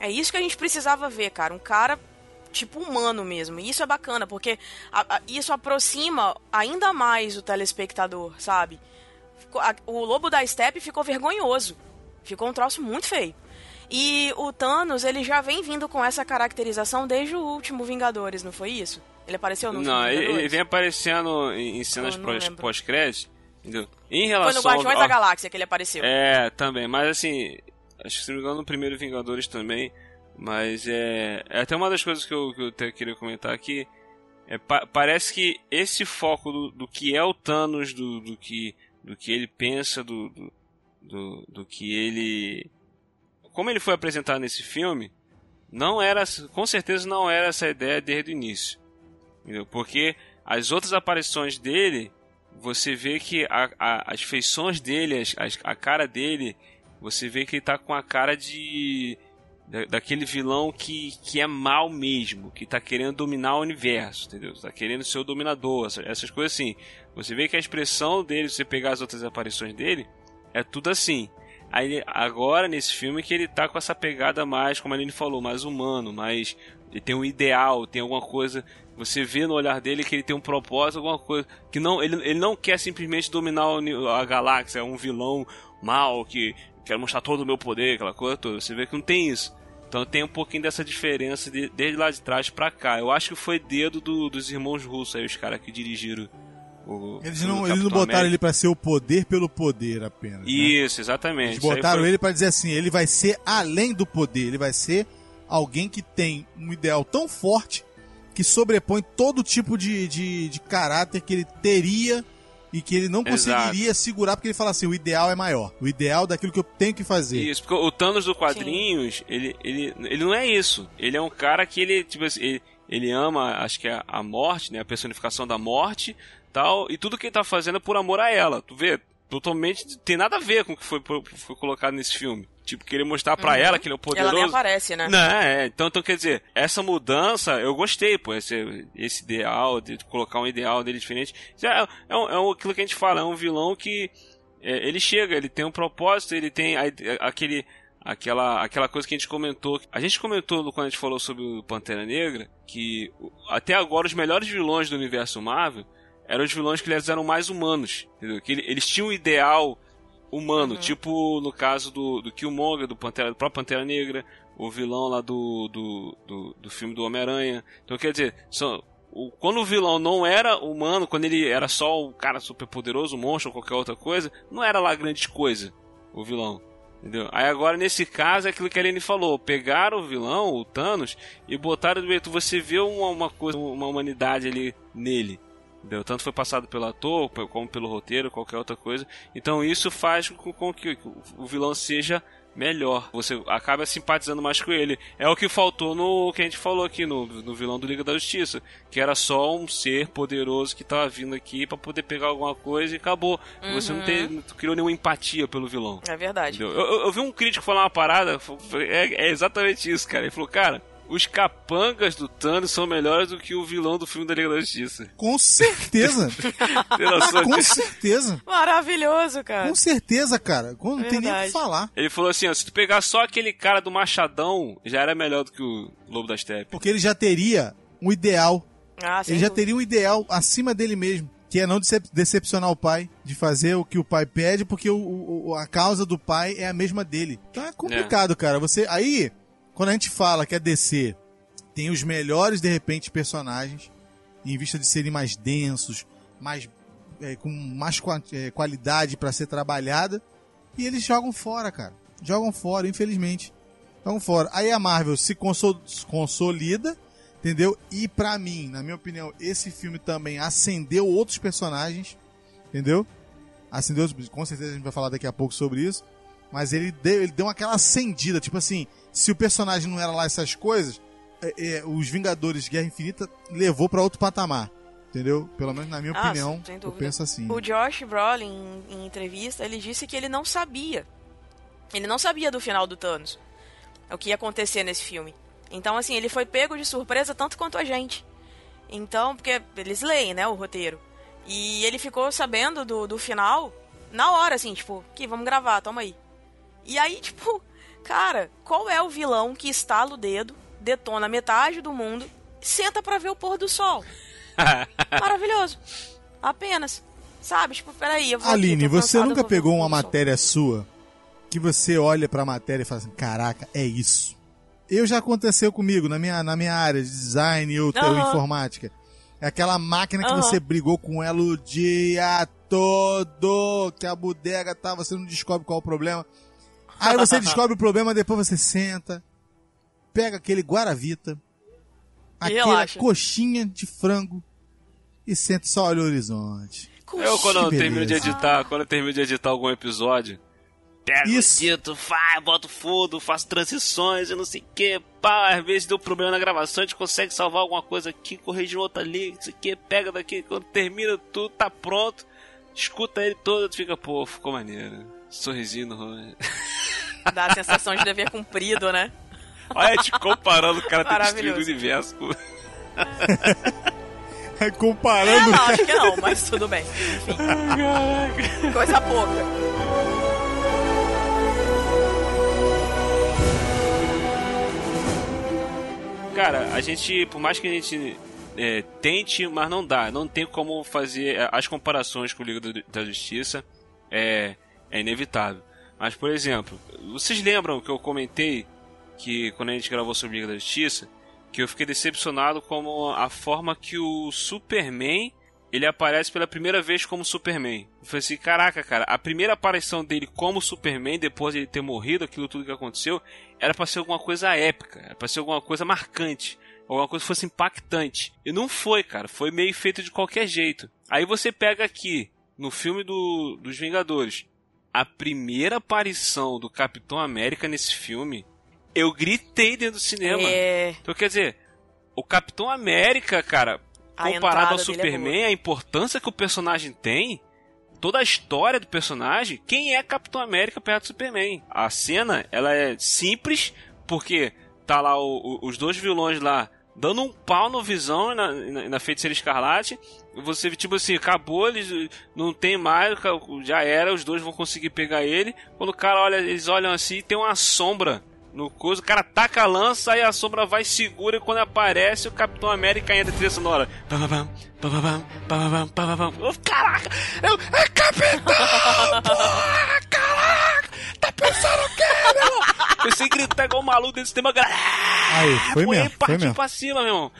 Speaker 4: É isso que a gente precisava ver, cara. Um cara tipo humano mesmo. E isso é bacana, porque a- a- isso aproxima ainda mais o telespectador, sabe? Ficou- a- o Lobo da Steppe ficou vergonhoso. Ficou um troço muito feio. E o Thanos, ele já vem vindo com essa caracterização desde o último Vingadores, não foi isso? Ele apareceu no
Speaker 3: Não, ele, ele vem aparecendo em, cenas pós-crédito? Em
Speaker 4: Foi
Speaker 3: relação
Speaker 4: no Guardiões
Speaker 3: ao,
Speaker 4: da Galáxia que ele apareceu.
Speaker 3: É, também, mas assim, acho que se não me engano no primeiro Vingadores também, mas é, é até uma das coisas que eu, que eu até queria comentar aqui, é, pa- parece que esse foco do, do que é o Thanos, do, do, que, do que ele pensa, do, do, do que ele... Como ele foi apresentado nesse filme, não era, com certeza não era essa ideia desde o início. Entendeu? Porque as outras aparições dele, você vê que a- a- as feições dele, as- a cara dele, você vê que ele tá com a cara de. da- daquele vilão que, que é mal mesmo, que tá querendo dominar o universo, entendeu? Tá querendo ser o dominador, essa- essas coisas assim. Você vê que a expressão dele, se você pegar as outras aparições dele, é tudo assim. Aí agora nesse filme que ele tá com essa pegada mais, como a Aline falou, mais humano, mais ele tem um ideal, tem alguma coisa, você vê no olhar dele que ele tem um propósito, alguma coisa que não, ele, ele não quer simplesmente dominar a galáxia, é um vilão mal que quer mostrar todo o meu poder, aquela coisa toda. Você vê que não tem isso. Então tem um pouquinho dessa diferença de- desde lá de trás pra cá. Eu acho que foi dedo do- dos irmãos russos aí, os caras que dirigiram o.
Speaker 5: Eles não, eles não botaram
Speaker 3: América.
Speaker 5: ele pra ser o poder pelo poder apenas. né?
Speaker 3: Isso, exatamente.
Speaker 5: Eles botaram
Speaker 3: foi-
Speaker 5: ele pra dizer assim, ele vai ser além do poder, ele vai ser alguém que tem um ideal tão forte que sobrepõe todo tipo de, de, de caráter que ele teria e que ele não
Speaker 3: Exato.
Speaker 5: conseguiria segurar porque ele fala assim, o ideal é maior, o ideal daquilo que eu tenho que fazer.
Speaker 3: Isso, porque o Thanos do quadrinhos, ele, ele, ele não é isso. Ele é um cara que ele, tipo assim, ele, ele ama, acho que é a morte, né? A personificação da morte tal. E tudo que ele tá fazendo é por amor a ela. Tu vê? Totalmente tem nada a ver com o que foi, foi colocado nesse filme. Tipo, querer mostrar pra ela que ele é o
Speaker 4: Uhum. Ela
Speaker 3: poderoso.
Speaker 4: nem aparece, né?
Speaker 3: Não, é, então, então quer dizer, essa mudança eu gostei, pô, esse, esse ideal, de colocar um ideal dele diferente. É, é, é aquilo que a gente fala, é um vilão que é, ele chega, ele tem um propósito, ele tem a- aquele, aquela, aquela coisa que a gente comentou. A gente comentou quando a gente falou sobre o Pantera Negra, que até agora os melhores vilões do universo Marvel eram os vilões que eles eram mais humanos, entendeu? Que ele- eles tinham um ideal humano, tipo no caso do, do Killmonger, do, Pantera, do próprio Pantera Negra, o vilão lá do, do, do, do filme do Homem-Aranha. Então quer dizer, só, o, quando o vilão não era humano, quando ele era só o cara super poderoso, um monstro ou qualquer outra coisa, não era lá grande coisa, o vilão. Entendeu? Aí agora, nesse caso, é aquilo que a Aline falou: pegaram o vilão, o Thanos, e botaram do jeito. Você vê uma, uma coisa, uma humanidade ali nele. Entendeu? Tanto foi passado pelo ator, como pelo roteiro, qualquer outra coisa. Então isso faz com, com que o vilão seja melhor. Você acaba simpatizando mais com ele. É o que faltou no que a gente falou aqui no, no vilão do Liga da Justiça, que era só um ser poderoso que tava vindo aqui para poder pegar alguma coisa e acabou. Uhum. Você não, tem, não criou nenhuma empatia pelo vilão.
Speaker 4: É verdade.
Speaker 3: Eu, eu, eu, vi um crítico falar uma parada, é, é exatamente isso, cara. Ele falou, cara, os capangas do Thanos são melhores do que o vilão do filme da Liga da Justiça.
Speaker 5: Com certeza. Com certeza.
Speaker 4: Maravilhoso, cara.
Speaker 5: Com certeza, cara. Não Verdade. tem nem o que falar.
Speaker 3: Ele falou assim: ó, se tu pegar só aquele cara do Machadão, já era melhor do que o Lobo da Steppe.
Speaker 5: Porque ele já teria um ideal.
Speaker 4: Ah,
Speaker 5: ele já teria um ideal acima dele mesmo. Que é não decepcionar o pai, de fazer o que o pai pede, porque o, o a causa do pai é a mesma dele. Então é complicado, é. cara. Você. Aí, quando a gente fala que a DC tem os melhores, de repente, personagens, em vista de serem mais densos, mais é, com mais é, qualidade para ser trabalhada, e eles jogam fora, cara. Jogam fora, infelizmente. Jogam fora. Aí a Marvel se consolida, entendeu? E para mim, na minha opinião, esse filme também acendeu outros personagens, entendeu? Acendeu, com certeza a gente vai falar daqui a pouco sobre isso. Mas ele deu, ele deu aquela acendida, tipo assim, se o personagem não era lá essas coisas, é, é, os Vingadores Guerra Infinita levou para outro patamar. Entendeu? Pelo menos na minha ah, opinião, eu penso assim.
Speaker 4: O Josh Brolin, em, em entrevista, ele disse que ele não sabia. Ele não sabia do final do Thanos. O que ia acontecer nesse filme. Então, assim, ele foi pego de surpresa tanto quanto a gente. Então, porque eles leem, né, o roteiro. E ele ficou sabendo do, do final na hora, assim, tipo, que vamos gravar, toma aí. E aí, tipo, Cara, qual é o vilão que estala o dedo, detona metade do mundo, senta para ver o pôr do sol? Maravilhoso. Apenas. Sabe? Tipo, peraí, eu vou
Speaker 5: Aline,
Speaker 4: aqui,
Speaker 5: você nunca pegou uma matéria sua que você olha pra matéria e fala assim, caraca, é isso. Eu já aconteceu comigo na minha, na minha área de design ou uhum. informática. É aquela máquina que uhum. você brigou com ela o dia todo, que a bodega tá, você não descobre qual é o problema. Aí você descobre o problema, depois você senta, pega aquele guaravita, aquela coxinha de frango e senta só olha o horizonte.
Speaker 3: Eu quando eu termino de editar, quando eu termino de editar algum episódio, pego Isso. edito, faz, boto fundo, faço transições e não sei o que, pá, às vezes deu problema na gravação, a gente consegue salvar alguma coisa aqui, corrigir outra ali, não sei o que, pega daqui, quando termina tudo, tá pronto, escuta ele todo, tu fica, pô, ficou maneiro. Sorrisinho no rosto.
Speaker 4: Dá a sensação de dever cumprido, né?
Speaker 3: Olha, te comparando o cara ter destruído o universo.
Speaker 5: É comparando.
Speaker 4: É, não, acho que não, mas tudo bem. Enfim. Coisa pouca.
Speaker 3: Cara, a gente, por mais que a gente é, tente, mas não dá. Não tem como fazer é, as comparações com o Liga da Justiça. É, é inevitável. Mas, por exemplo, vocês lembram que eu comentei que quando a gente gravou sobre Liga da Justiça, que eu fiquei decepcionado com a forma que o Superman ele aparece pela primeira vez como Superman. Eu falei assim, caraca, cara, a primeira aparição dele como Superman, depois de ele ter morrido, aquilo tudo que aconteceu, era pra ser alguma coisa épica, era pra ser alguma coisa marcante, alguma coisa que fosse impactante. E não foi, cara, foi meio feito de qualquer jeito. Aí você pega aqui, no filme do, dos Vingadores, a primeira aparição do Capitão América nesse filme, eu gritei dentro do cinema. É... Então, quer dizer, o Capitão América, cara, comparado ao é Superman, é a importância que o personagem tem, toda a história do personagem, quem é Capitão América perto do Superman? A cena, ela é simples, porque tá lá o, o, os dois vilões lá dando um pau no Visão na, na, na Feiticeira Escarlate. Você, tipo assim, acabou, eles não tem mais, já era, os dois vão conseguir pegar ele. Quando o cara olha, eles olham assim, tem uma sombra no coisa, o cara taca a lança, aí a sombra vai segura e quando aparece o Capitão América entra trilha sonora. Caraca! Eu, é Capitão! Porra, caraca! Tá pensando o quê, meu irmão? Pensei gritar igual um maluco desse tema.
Speaker 5: Aí, foi mesmo, foi mesmo.
Speaker 3: pra cima, meu irmão.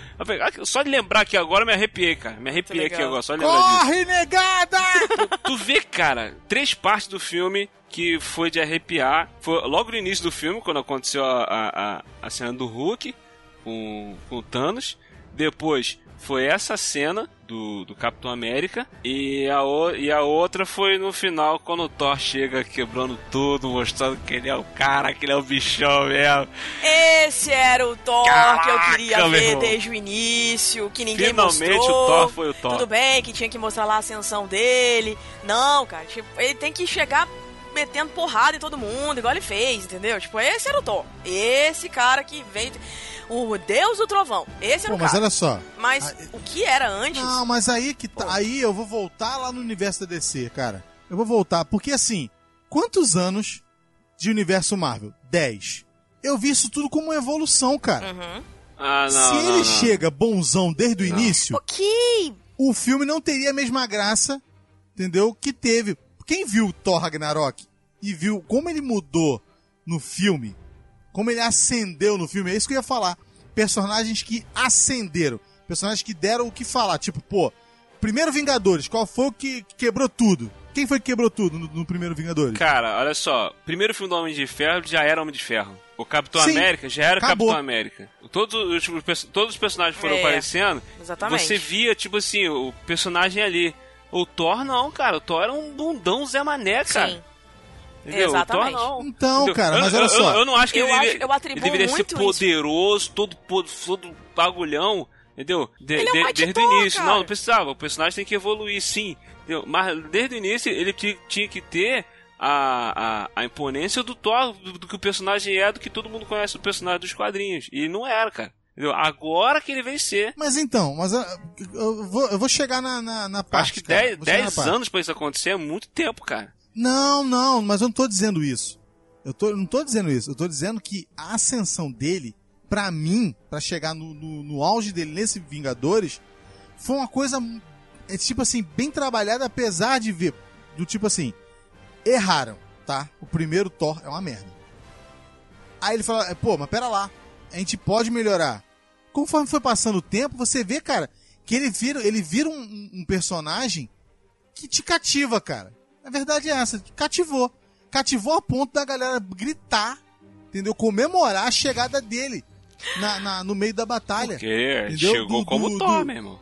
Speaker 3: Só de lembrar aqui agora, eu me arrepiei, cara. Me arrepiei aqui agora, só de lembrar
Speaker 5: Corre, disso. negada!
Speaker 3: Tu, tu vê cara, três partes do filme que foi de arrepiar. Foi logo no início do filme, quando aconteceu a, a, a cena do Hulk com, com o Thanos. Depois foi essa cena do, do Capitão América e a, o, e a outra foi no final quando o Thor chega quebrando tudo, mostrando que ele é o cara, que ele é o bichão mesmo.
Speaker 4: Esse era o Thor
Speaker 3: Caraca,
Speaker 4: que eu queria ver desde o início, que ninguém
Speaker 3: Finalmente
Speaker 4: mostrou.
Speaker 3: o Thor foi o Thor.
Speaker 4: Tudo bem que tinha que mostrar lá a ascensão dele. Não, cara, tipo, ele tem que chegar metendo porrada em todo mundo, igual ele fez, entendeu? Tipo, esse era o Thor. Esse cara que veio... O Deus do Trovão. Esse era
Speaker 5: Pô,
Speaker 4: o
Speaker 5: mas
Speaker 4: cara.
Speaker 5: olha só.
Speaker 4: Mas
Speaker 5: Ah,
Speaker 4: o que era antes...
Speaker 5: Não, mas aí que tá, aí eu vou voltar lá no universo da DC, cara. Eu vou voltar, porque assim, quantos anos de universo Marvel? 10. Eu vi isso tudo como uma evolução, cara.
Speaker 4: Uhum.
Speaker 3: Ah, não,
Speaker 5: Se
Speaker 3: não,
Speaker 5: ele
Speaker 3: não.
Speaker 5: chega bonzão desde o início,
Speaker 4: Ok,
Speaker 5: o filme não teria a mesma graça, entendeu? Que teve. Quem viu Thor Ragnarok e viu como ele mudou no filme, como ele ascendeu no filme, é isso que eu ia falar. Personagens que ascenderam, personagens que deram o que falar. Tipo, pô, primeiro Vingadores, qual foi o que quebrou tudo? Quem foi que quebrou tudo no, no primeiro Vingadores?
Speaker 3: Cara, olha só. Primeiro filme do Homem de Ferro já era Homem de Ferro. O Capitão
Speaker 5: Sim,
Speaker 3: América já era
Speaker 5: acabou.
Speaker 3: Capitão América. Todos os, os perso- todos os personagens foram
Speaker 4: É,
Speaker 3: aparecendo.
Speaker 4: exatamente.
Speaker 3: Você via, tipo assim, o personagem ali. O Thor não, cara. O Thor era um bundão Zé Mané, cara.
Speaker 4: sim.
Speaker 3: Entendeu?
Speaker 4: Exatamente.
Speaker 3: O Thor não.
Speaker 5: Então,
Speaker 3: Entendeu?
Speaker 5: cara,
Speaker 3: Eu-
Speaker 5: mas
Speaker 3: eu,
Speaker 5: olha só.
Speaker 3: Eu, eu não acho que
Speaker 4: Eu
Speaker 3: ele,
Speaker 4: acho-
Speaker 3: deveria-
Speaker 4: eu atribuo
Speaker 3: ele deveria ser
Speaker 4: isso.
Speaker 3: poderoso, todo, todo, todo bagulhão, entendeu? De-
Speaker 4: Ele é um
Speaker 3: desde o início.
Speaker 4: cara.
Speaker 3: Não, não precisava. O personagem tem que evoluir, sim. Entendeu? Mas desde o início ele ti- tinha que ter a, a, a imponência do Thor, do, do que o personagem é, do que todo mundo conhece o personagem dos quadrinhos. E não era, cara. Entendeu? Agora que ele vem ser.
Speaker 5: Mas então, mas ah, eu vou, eu vou chegar na, na, na parte.
Speaker 3: Acho que
Speaker 5: cara.
Speaker 3: 10,
Speaker 5: Vou chegar na
Speaker 3: 10
Speaker 5: parte.
Speaker 3: anos pra isso acontecer é muito tempo, cara.
Speaker 5: Não, não, mas eu não tô dizendo isso. Eu, tô, eu não tô dizendo isso. Eu tô dizendo que a ascensão dele, pra mim, pra chegar no, no, no auge dele nesse Vingadores, foi uma coisa, é, tipo assim, bem trabalhada, apesar de ver, do tipo assim, erraram, tá? O primeiro Thor é uma merda. Aí ele fala, pô, mas pera lá, a gente pode melhorar. Conforme foi passando o tempo, você vê, cara, que ele vira, ele vira um- um- personagem que te cativa, cara. A verdade é essa, cativou. Cativou a ponto da galera gritar, entendeu? Comemorar a chegada dele na, na- no meio da batalha.
Speaker 3: Porque
Speaker 5: Entendeu?
Speaker 3: chegou
Speaker 5: Do-
Speaker 3: como
Speaker 5: do-
Speaker 3: Thor, meu irmão.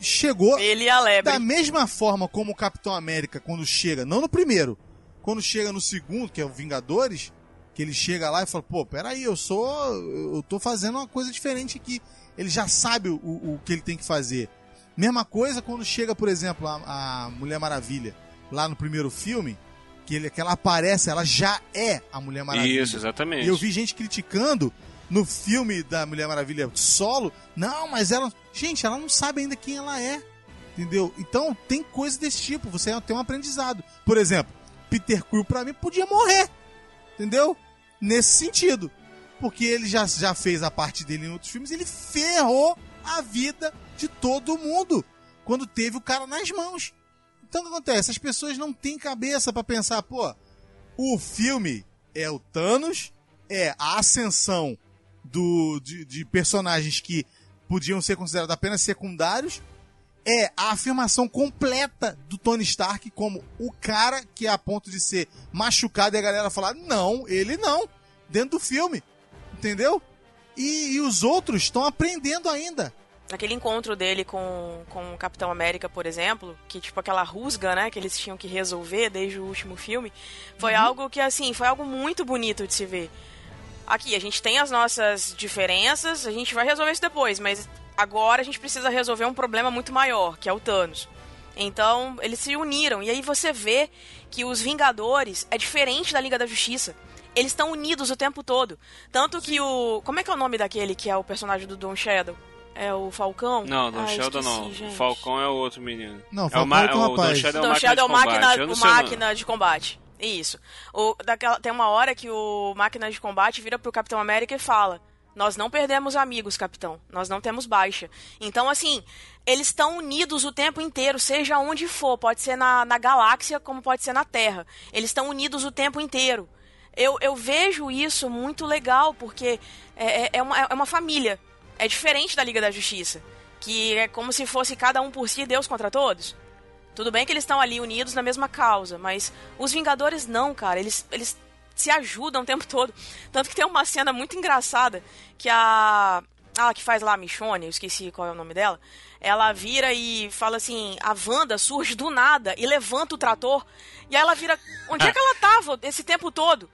Speaker 5: Chegou
Speaker 4: Ele e a lebre.
Speaker 5: da mesma forma como o Capitão América quando chega, não no primeiro, quando chega no segundo, que é o Vingadores, que ele chega lá e fala, pô, peraí, eu sou. Eu tô fazendo uma coisa diferente aqui. Ele já sabe o, o que ele tem que fazer. Mesma coisa quando chega, por exemplo, a, a Mulher Maravilha, lá no primeiro filme, que, ele, que ela aparece, ela já é a Mulher Maravilha.
Speaker 3: Isso, exatamente.
Speaker 5: E eu vi gente criticando no filme da Mulher Maravilha solo. Não, mas ela. Gente, ela não sabe ainda quem ela é. Entendeu? Então tem coisa desse tipo. Você tem um aprendizado. Por exemplo, Peter Quill pra mim podia morrer. Entendeu? Nesse sentido. Porque ele já, já fez a parte dele em outros filmes. Ele ferrou a vida de todo mundo. Quando teve o cara nas mãos. Então o que acontece? As pessoas não têm cabeça pra pensar, pô, o filme é o Thanos, é a ascensão do, de, de personagens que podiam ser considerados apenas secundários, é a afirmação completa do Tony Stark como o cara que é a ponto de ser machucado e a galera falar, não, ele não, dentro do filme, entendeu? E, e os outros estão aprendendo ainda.
Speaker 4: Aquele encontro dele com, com o Capitão América, por exemplo, que tipo aquela rusga, né, que eles tinham que resolver desde o último filme, foi algo que assim, foi algo muito bonito de se ver. Aqui, a gente tem as nossas diferenças, a gente vai resolver isso depois, mas agora a gente precisa resolver um problema muito maior, que é o Thanos. Então, eles se uniram. E aí você vê que os Vingadores é diferente da Liga da Justiça. Eles estão unidos o tempo todo. Tanto que o. Como é que é o nome daquele que é o personagem do Don Shadow? É o Falcão?
Speaker 3: Não, Don
Speaker 4: Ah,
Speaker 3: Shadow não.
Speaker 4: gente.
Speaker 3: O Falcão é o outro menino.
Speaker 5: Não,
Speaker 3: é
Speaker 5: Falcão
Speaker 3: o, ma-
Speaker 5: é outro
Speaker 3: o
Speaker 5: rapaz.
Speaker 3: Don Shadow é
Speaker 4: Don
Speaker 3: o máquina
Speaker 4: Shadow é
Speaker 3: de
Speaker 4: o máquina,
Speaker 3: combate.
Speaker 4: O
Speaker 3: o nome.
Speaker 4: máquina de combate. Isso. O, daquela, tem uma hora que o máquina de combate vira pro Capitão América e fala: Nós não perdemos amigos, capitão. Nós não temos baixa. Então, assim, eles estão unidos o tempo inteiro, seja onde for. Pode ser na, na galáxia, como pode ser na Terra. Eles estão unidos o tempo inteiro. Eu, eu vejo isso muito legal, porque é, é- é uma, é uma família. É diferente da Liga da Justiça. Que é como se fosse cada um por si, Deus contra todos. Tudo bem que eles estão ali unidos na mesma causa, mas os Vingadores não, cara. Eles, eles se ajudam o tempo todo. Tanto que tem uma cena muito engraçada que a. Ah, que faz lá a Michonne, eu esqueci qual é o nome dela. Ela vira e fala assim: a Wanda surge do nada e levanta o trator. E aí ela vira. Onde é que ela tava esse tempo todo?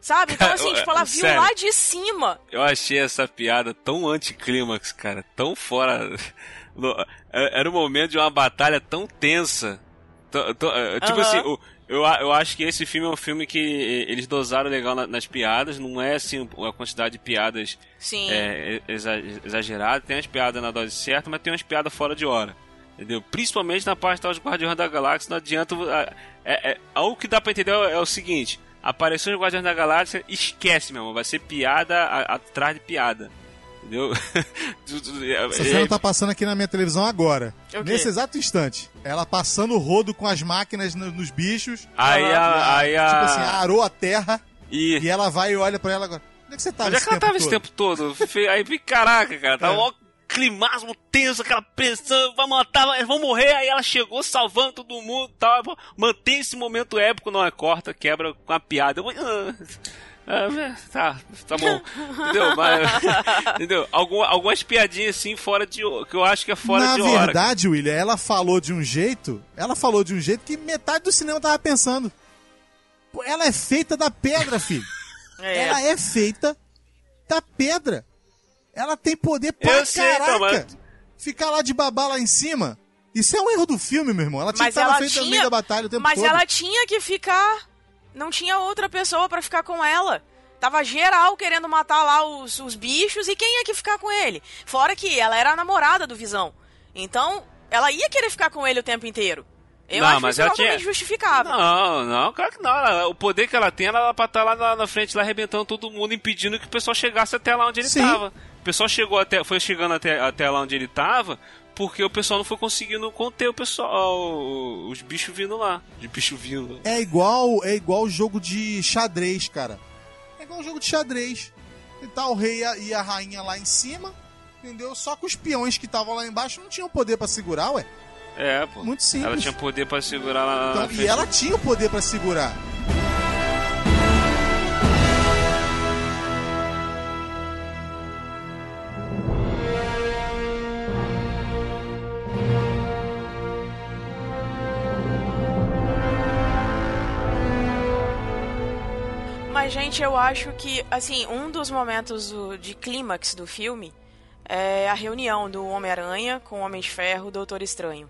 Speaker 4: Sabe? Então, assim, tipo, ela viu
Speaker 3: Sério.
Speaker 4: lá de cima.
Speaker 3: Eu achei essa piada tão anticlímax, cara, tão fora. é- Era um momento de uma batalha tão tensa. É, Tipo
Speaker 4: Aham.
Speaker 3: assim, o- eu, eu acho que esse filme é um filme que eles dosaram legal na- nas piadas, não é assim a quantidade de piadas
Speaker 4: Sim.
Speaker 3: é, exa- exagerada, tem umas piadas na dose certa, mas tem umas piadas fora de hora. Entendeu? Principalmente na parte dos Guardiões da Galáxia, não adianta. É, é, algo que dá pra entender é o seguinte: apareceu os Guardiões da Galáxia, esquece, meu irmão, vai ser piada atrás de piada. Entendeu? É-
Speaker 5: Essa
Speaker 3: é-
Speaker 5: cena tá passando aqui na minha televisão agora.
Speaker 4: O quê?
Speaker 5: Nesse exato instante. Ela passando o rodo com as máquinas no- nos bichos.
Speaker 3: Aí a. Aí a.
Speaker 5: Tipo assim, arou a terra.
Speaker 3: e,
Speaker 5: E ela vai e olha pra ela agora. Onde é que você tava
Speaker 3: Onde é
Speaker 5: esse
Speaker 3: que ela
Speaker 5: tempo
Speaker 3: tava esse
Speaker 5: todo?
Speaker 3: tempo todo? Aí, caraca, cara, tava
Speaker 5: É.
Speaker 3: mó climasmo tenso, aquela pressão, vai matar, vão morrer, aí ela chegou salvando todo mundo tal. Mantém esse momento épico, não é corta, quebra com a piada. Eu, ah, ah, tá, tá bom. Entendeu? Mas, entendeu? Algum- algumas piadinhas assim fora de. que eu acho que é fora
Speaker 5: Na
Speaker 3: de hora.
Speaker 5: verdade, William, ela falou de um jeito. Ela falou de um jeito que metade do cinema tava pensando. Ela é feita da pedra, filho.
Speaker 4: É.
Speaker 5: Ela é feita da pedra. Ela tem poder pra
Speaker 3: Eu sei,
Speaker 5: caraca.
Speaker 3: então, mas-
Speaker 5: Ficar lá de babá lá em cima. Isso é um erro do filme, meu irmão. Ela tinha
Speaker 4: Mas
Speaker 5: que estar
Speaker 4: ela
Speaker 5: feita no
Speaker 4: tinha-
Speaker 5: meio da batalha o tempo
Speaker 4: Mas
Speaker 5: todo.
Speaker 4: ela tinha que ficar. Não tinha outra pessoa pra ficar com ela. Tava geral querendo matar lá os, os bichos e quem ia que ficar com ele? Fora que ela era a namorada do Visão. Então, ela ia querer ficar com ele o tempo inteiro. Eu
Speaker 3: Não,
Speaker 4: acho
Speaker 3: mas
Speaker 4: isso
Speaker 3: ela
Speaker 4: totalmente
Speaker 3: tinha-
Speaker 4: justificável.
Speaker 3: Não, não, claro que não. Ela- o poder que ela tem, ela era pra estar lá na, na frente, lá arrebentando todo mundo, impedindo que o pessoal chegasse até lá onde ele
Speaker 5: Sim.
Speaker 3: tava. O pessoal chegou até, foi chegando até, até lá onde ele tava, porque o pessoal não foi conseguindo conter o pessoal, o- os bichos vindo lá. Os bichos vindo.
Speaker 5: É igual é igual jogo de xadrez, cara. É igual jogo de xadrez. E tá o rei e a- rainha lá em cima, entendeu? Só que os peões que estavam lá embaixo não tinham poder pra segurar, ué.
Speaker 3: É, pô.
Speaker 5: Muito simples.
Speaker 3: Ela tinha poder pra segurar lá na
Speaker 5: Então,
Speaker 3: frente.
Speaker 5: e ela tinha o poder pra segurar.
Speaker 4: Gente, eu acho que, assim, um dos momentos do- de clímax do filme é a reunião do Homem-Aranha com o Homem de Ferro e o Doutor Estranho.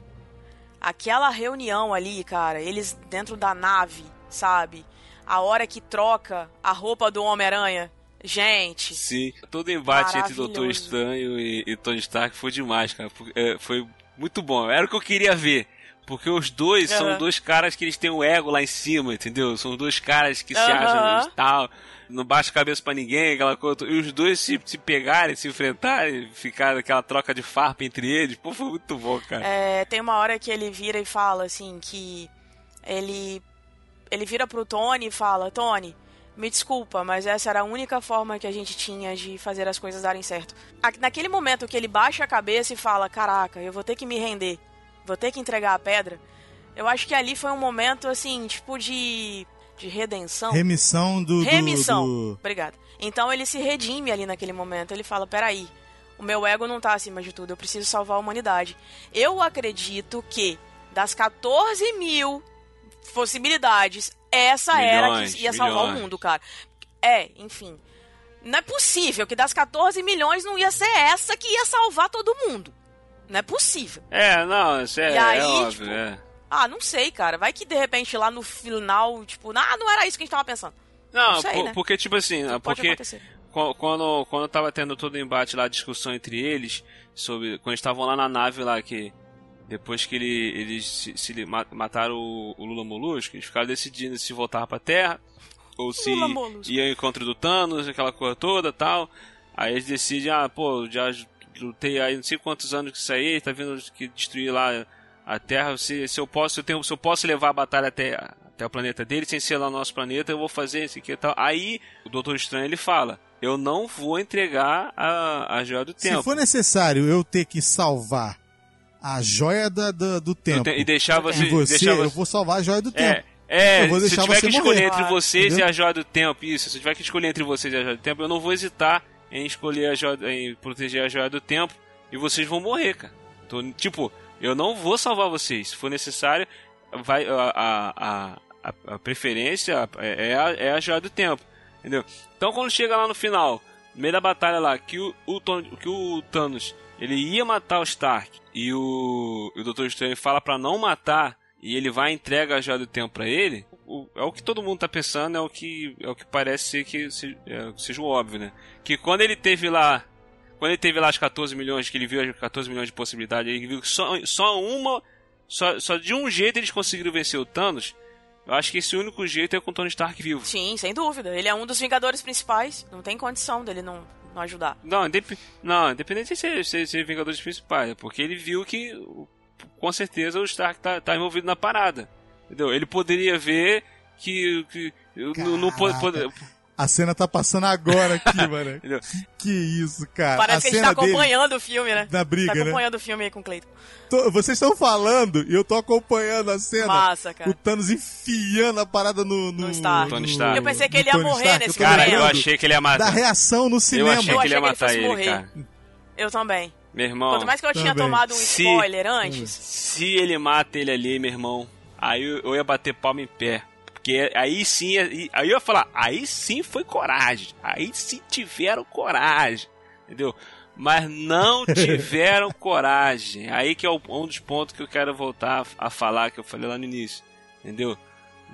Speaker 4: Aquela reunião ali, cara, eles dentro da nave, sabe? A hora que troca a roupa do Homem-Aranha. Gente,
Speaker 3: Sim, todo o embate entre. Doutor Estranho e, e Tony Stark foi demais, cara. É, foi muito bom. Era o que eu queria ver. Porque os dois são
Speaker 4: Aham.
Speaker 3: dois caras que eles têm um ego lá em cima, entendeu? São dois caras que se
Speaker 4: Aham.
Speaker 3: acham e tal. Não baixa a cabeça pra ninguém, aquela coisa. E os dois se, se pegarem, se enfrentarem, ficar aquela troca de farpa entre eles. Pô, foi muito bom, cara.
Speaker 4: É, tem uma hora que ele vira e fala assim que ele ele vira pro Tony e fala: "Tony, me desculpa, mas essa era a única forma que a gente tinha de fazer as coisas darem certo". Naquele momento que ele baixa a cabeça e fala: "Caraca, eu vou ter que me render. Vou ter que entregar a pedra". Eu acho que ali foi um momento assim, tipo de de redenção.
Speaker 5: Remissão do.
Speaker 4: Remissão.
Speaker 5: do-
Speaker 4: Obrigada. Então ele se redime ali naquele momento. Ele fala: peraí, o meu ego não tá acima de tudo, eu preciso salvar a humanidade. Eu acredito que das 14 mil possibilidades, essa era
Speaker 3: Milhões,
Speaker 4: que ia salvar o
Speaker 3: milhões.
Speaker 4: mundo, cara. É, enfim. Não é possível que das 14 milhões não ia ser essa que ia salvar todo mundo. Não é possível.
Speaker 3: É, não, isso é,
Speaker 4: E aí,
Speaker 3: é óbvio,
Speaker 4: tipo,
Speaker 3: é.
Speaker 4: Ah, não sei, cara. Vai que de repente lá no final, tipo, ah, não era isso que a gente tava pensando.
Speaker 3: Não,
Speaker 4: não sei,
Speaker 3: por-
Speaker 4: né?
Speaker 3: porque, tipo assim,
Speaker 4: Pode
Speaker 3: porque quando, quando tava tendo todo o embate lá, a discussão entre eles, sobre. Quando estavam lá na nave lá, que. Depois que ele, eles se, se mataram o, o Lula Molusco, eles ficaram decidindo se voltar pra Terra, ou se ia ao encontro do Thanos, aquela coisa toda tal. Aí eles decidem, ah, pô, já lutei aí não sei quantos anos que isso aí, tá vindo que destruir lá a Terra, se, se eu posso, se eu, tenho, se eu posso levar a batalha até, até o planeta dele, sem ser lá no nosso planeta, eu vou fazer isso aqui e tal. Aí o Doutor Estranho ele fala: Eu não vou entregar a, a joia do
Speaker 5: Se
Speaker 3: tempo.
Speaker 5: for necessário eu ter que salvar a joia da- da- do tempo.
Speaker 3: E deixar você.
Speaker 5: E você,
Speaker 3: deixar
Speaker 5: eu vou salvar a joia do tempo.
Speaker 3: É, é
Speaker 5: Eu vou
Speaker 3: se tiver
Speaker 5: você
Speaker 3: que escolher
Speaker 5: morrer.
Speaker 3: entre vocês
Speaker 5: Entendeu?
Speaker 3: e a joia do tempo, isso, se tiver que escolher entre vocês e a joia do tempo, eu não vou hesitar em escolher a joia, em proteger a joia do tempo e vocês vão morrer, cara. Tô- tipo, eu não vou salvar vocês. Se for necessário, vai a, a, a, a- preferência é, é a, é a joia do tempo, entendeu? Então quando chega lá no final, no meio da batalha lá, que o, o, que o Thanos ele ia matar o Stark e o, o Doutor Estranho fala pra não matar e ele vai e entrega a joia do tempo pra ele, o- é o que todo mundo tá pensando, é o que, é o que parece ser que se- é, seja o óbvio, né? Que quando ele teve lá. Quando ele teve lá as 14 milhões, que ele viu as 14 milhões de possibilidades, ele viu que só, só uma. Só, só de um jeito eles conseguiram vencer o Thanos. Eu acho que esse único jeito é com o Tony Stark vivo.
Speaker 4: Sim, sem dúvida. Ele é um dos Vingadores principais. Não tem condição dele não, não ajudar.
Speaker 3: Não, indep... não independente de ser, ser, ser Vingadores principais, é porque ele viu que com certeza o Stark tá, tá envolvido na parada. Entendeu? Ele poderia ver que. que não, não pode,
Speaker 5: A cena tá passando agora aqui, mano. Que isso, cara.
Speaker 4: Parece
Speaker 5: a
Speaker 4: que a gente tá acompanhando o filme, né?
Speaker 5: na briga,
Speaker 4: tá
Speaker 5: né?
Speaker 4: acompanhando o filme aí com o Cleiton.
Speaker 5: Tô- vocês estão falando e eu tô acompanhando a cena.
Speaker 4: Massa, cara.
Speaker 5: O Thanos enfiando a parada no... No,
Speaker 4: No Stark.
Speaker 3: Tony Stark.
Speaker 4: Eu pensei que ele ia
Speaker 5: Tony
Speaker 4: morrer
Speaker 5: Stark.
Speaker 4: nesse
Speaker 5: Eu tô
Speaker 3: Cara, eu achei que ele ia
Speaker 5: Da
Speaker 3: matar.
Speaker 5: reação no
Speaker 3: Eu
Speaker 5: cinema.
Speaker 3: achei
Speaker 4: Eu
Speaker 3: que ele ia
Speaker 4: achei
Speaker 3: matar
Speaker 4: ele
Speaker 3: cara.
Speaker 4: Eu também.
Speaker 3: Meu irmão.
Speaker 4: Quanto mais que eu tinha
Speaker 5: também.
Speaker 4: tomado um
Speaker 3: Se-
Speaker 4: spoiler antes.
Speaker 3: Se ele mata ele ali, meu irmão, aí eu, ia bater palma em pé. Porque aí sim, aí eu ia falar, aí sim foi coragem. Aí sim tiveram coragem. Entendeu? Mas não tiveram coragem. Aí que é um dos pontos que eu quero voltar a falar, que eu falei lá no início. Entendeu?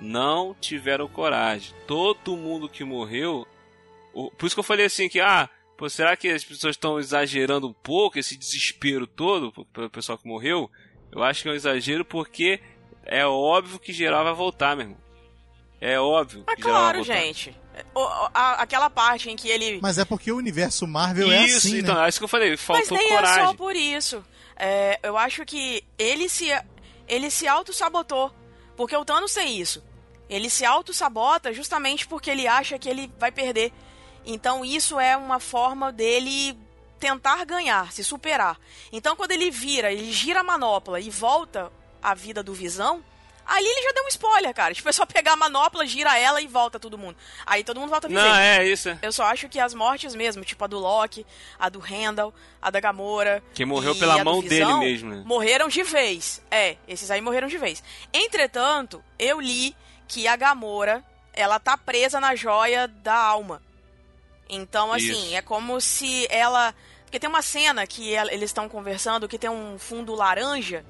Speaker 3: Não tiveram coragem. Todo mundo que morreu. Por isso que eu falei assim que, ah, pô, será que as pessoas estão exagerando um pouco esse desespero todo pelo pessoal que morreu? Eu acho que é um exagero porque é óbvio que geral vai voltar, meu irmão. É óbvio
Speaker 4: Mas
Speaker 3: que geral vai
Speaker 4: claro,
Speaker 3: voltar.
Speaker 4: gente. O- a- aquela parte em que ele.
Speaker 5: Mas é porque o universo Marvel é
Speaker 3: Isso,
Speaker 5: assim,
Speaker 3: então,
Speaker 5: né?
Speaker 3: é isso que eu falei,
Speaker 4: Mas
Speaker 3: faltou
Speaker 4: nem é
Speaker 3: coragem.
Speaker 4: só por isso. É, eu acho que ele se, ele se auto-sabotou. Porque o Thanos tem isso. Ele se auto-sabota justamente porque ele acha que ele vai perder. Então isso é uma forma dele tentar ganhar, se superar. Então quando ele vira, ele gira a manopla e volta à vida do Visão, ali ele já deu um spoiler, cara. Tipo, é só pegar a manopla, gira ela e volta todo mundo. Aí todo mundo volta a viver.
Speaker 3: Não, é isso.
Speaker 4: Eu só acho que as mortes mesmo, tipo a do Loki, a do Randall, a da Gamora.
Speaker 3: Que morreu pela
Speaker 4: a
Speaker 3: mão
Speaker 4: Visão,
Speaker 3: dele mesmo, né?
Speaker 4: Morreram de vez. É, esses aí morreram de vez. Entretanto, eu li que a Gamora, ela tá presa na joia da alma. Então, assim,
Speaker 3: Isso.
Speaker 4: é como se ela. Porque tem uma cena que ela- eles estão conversando que tem um fundo laranja.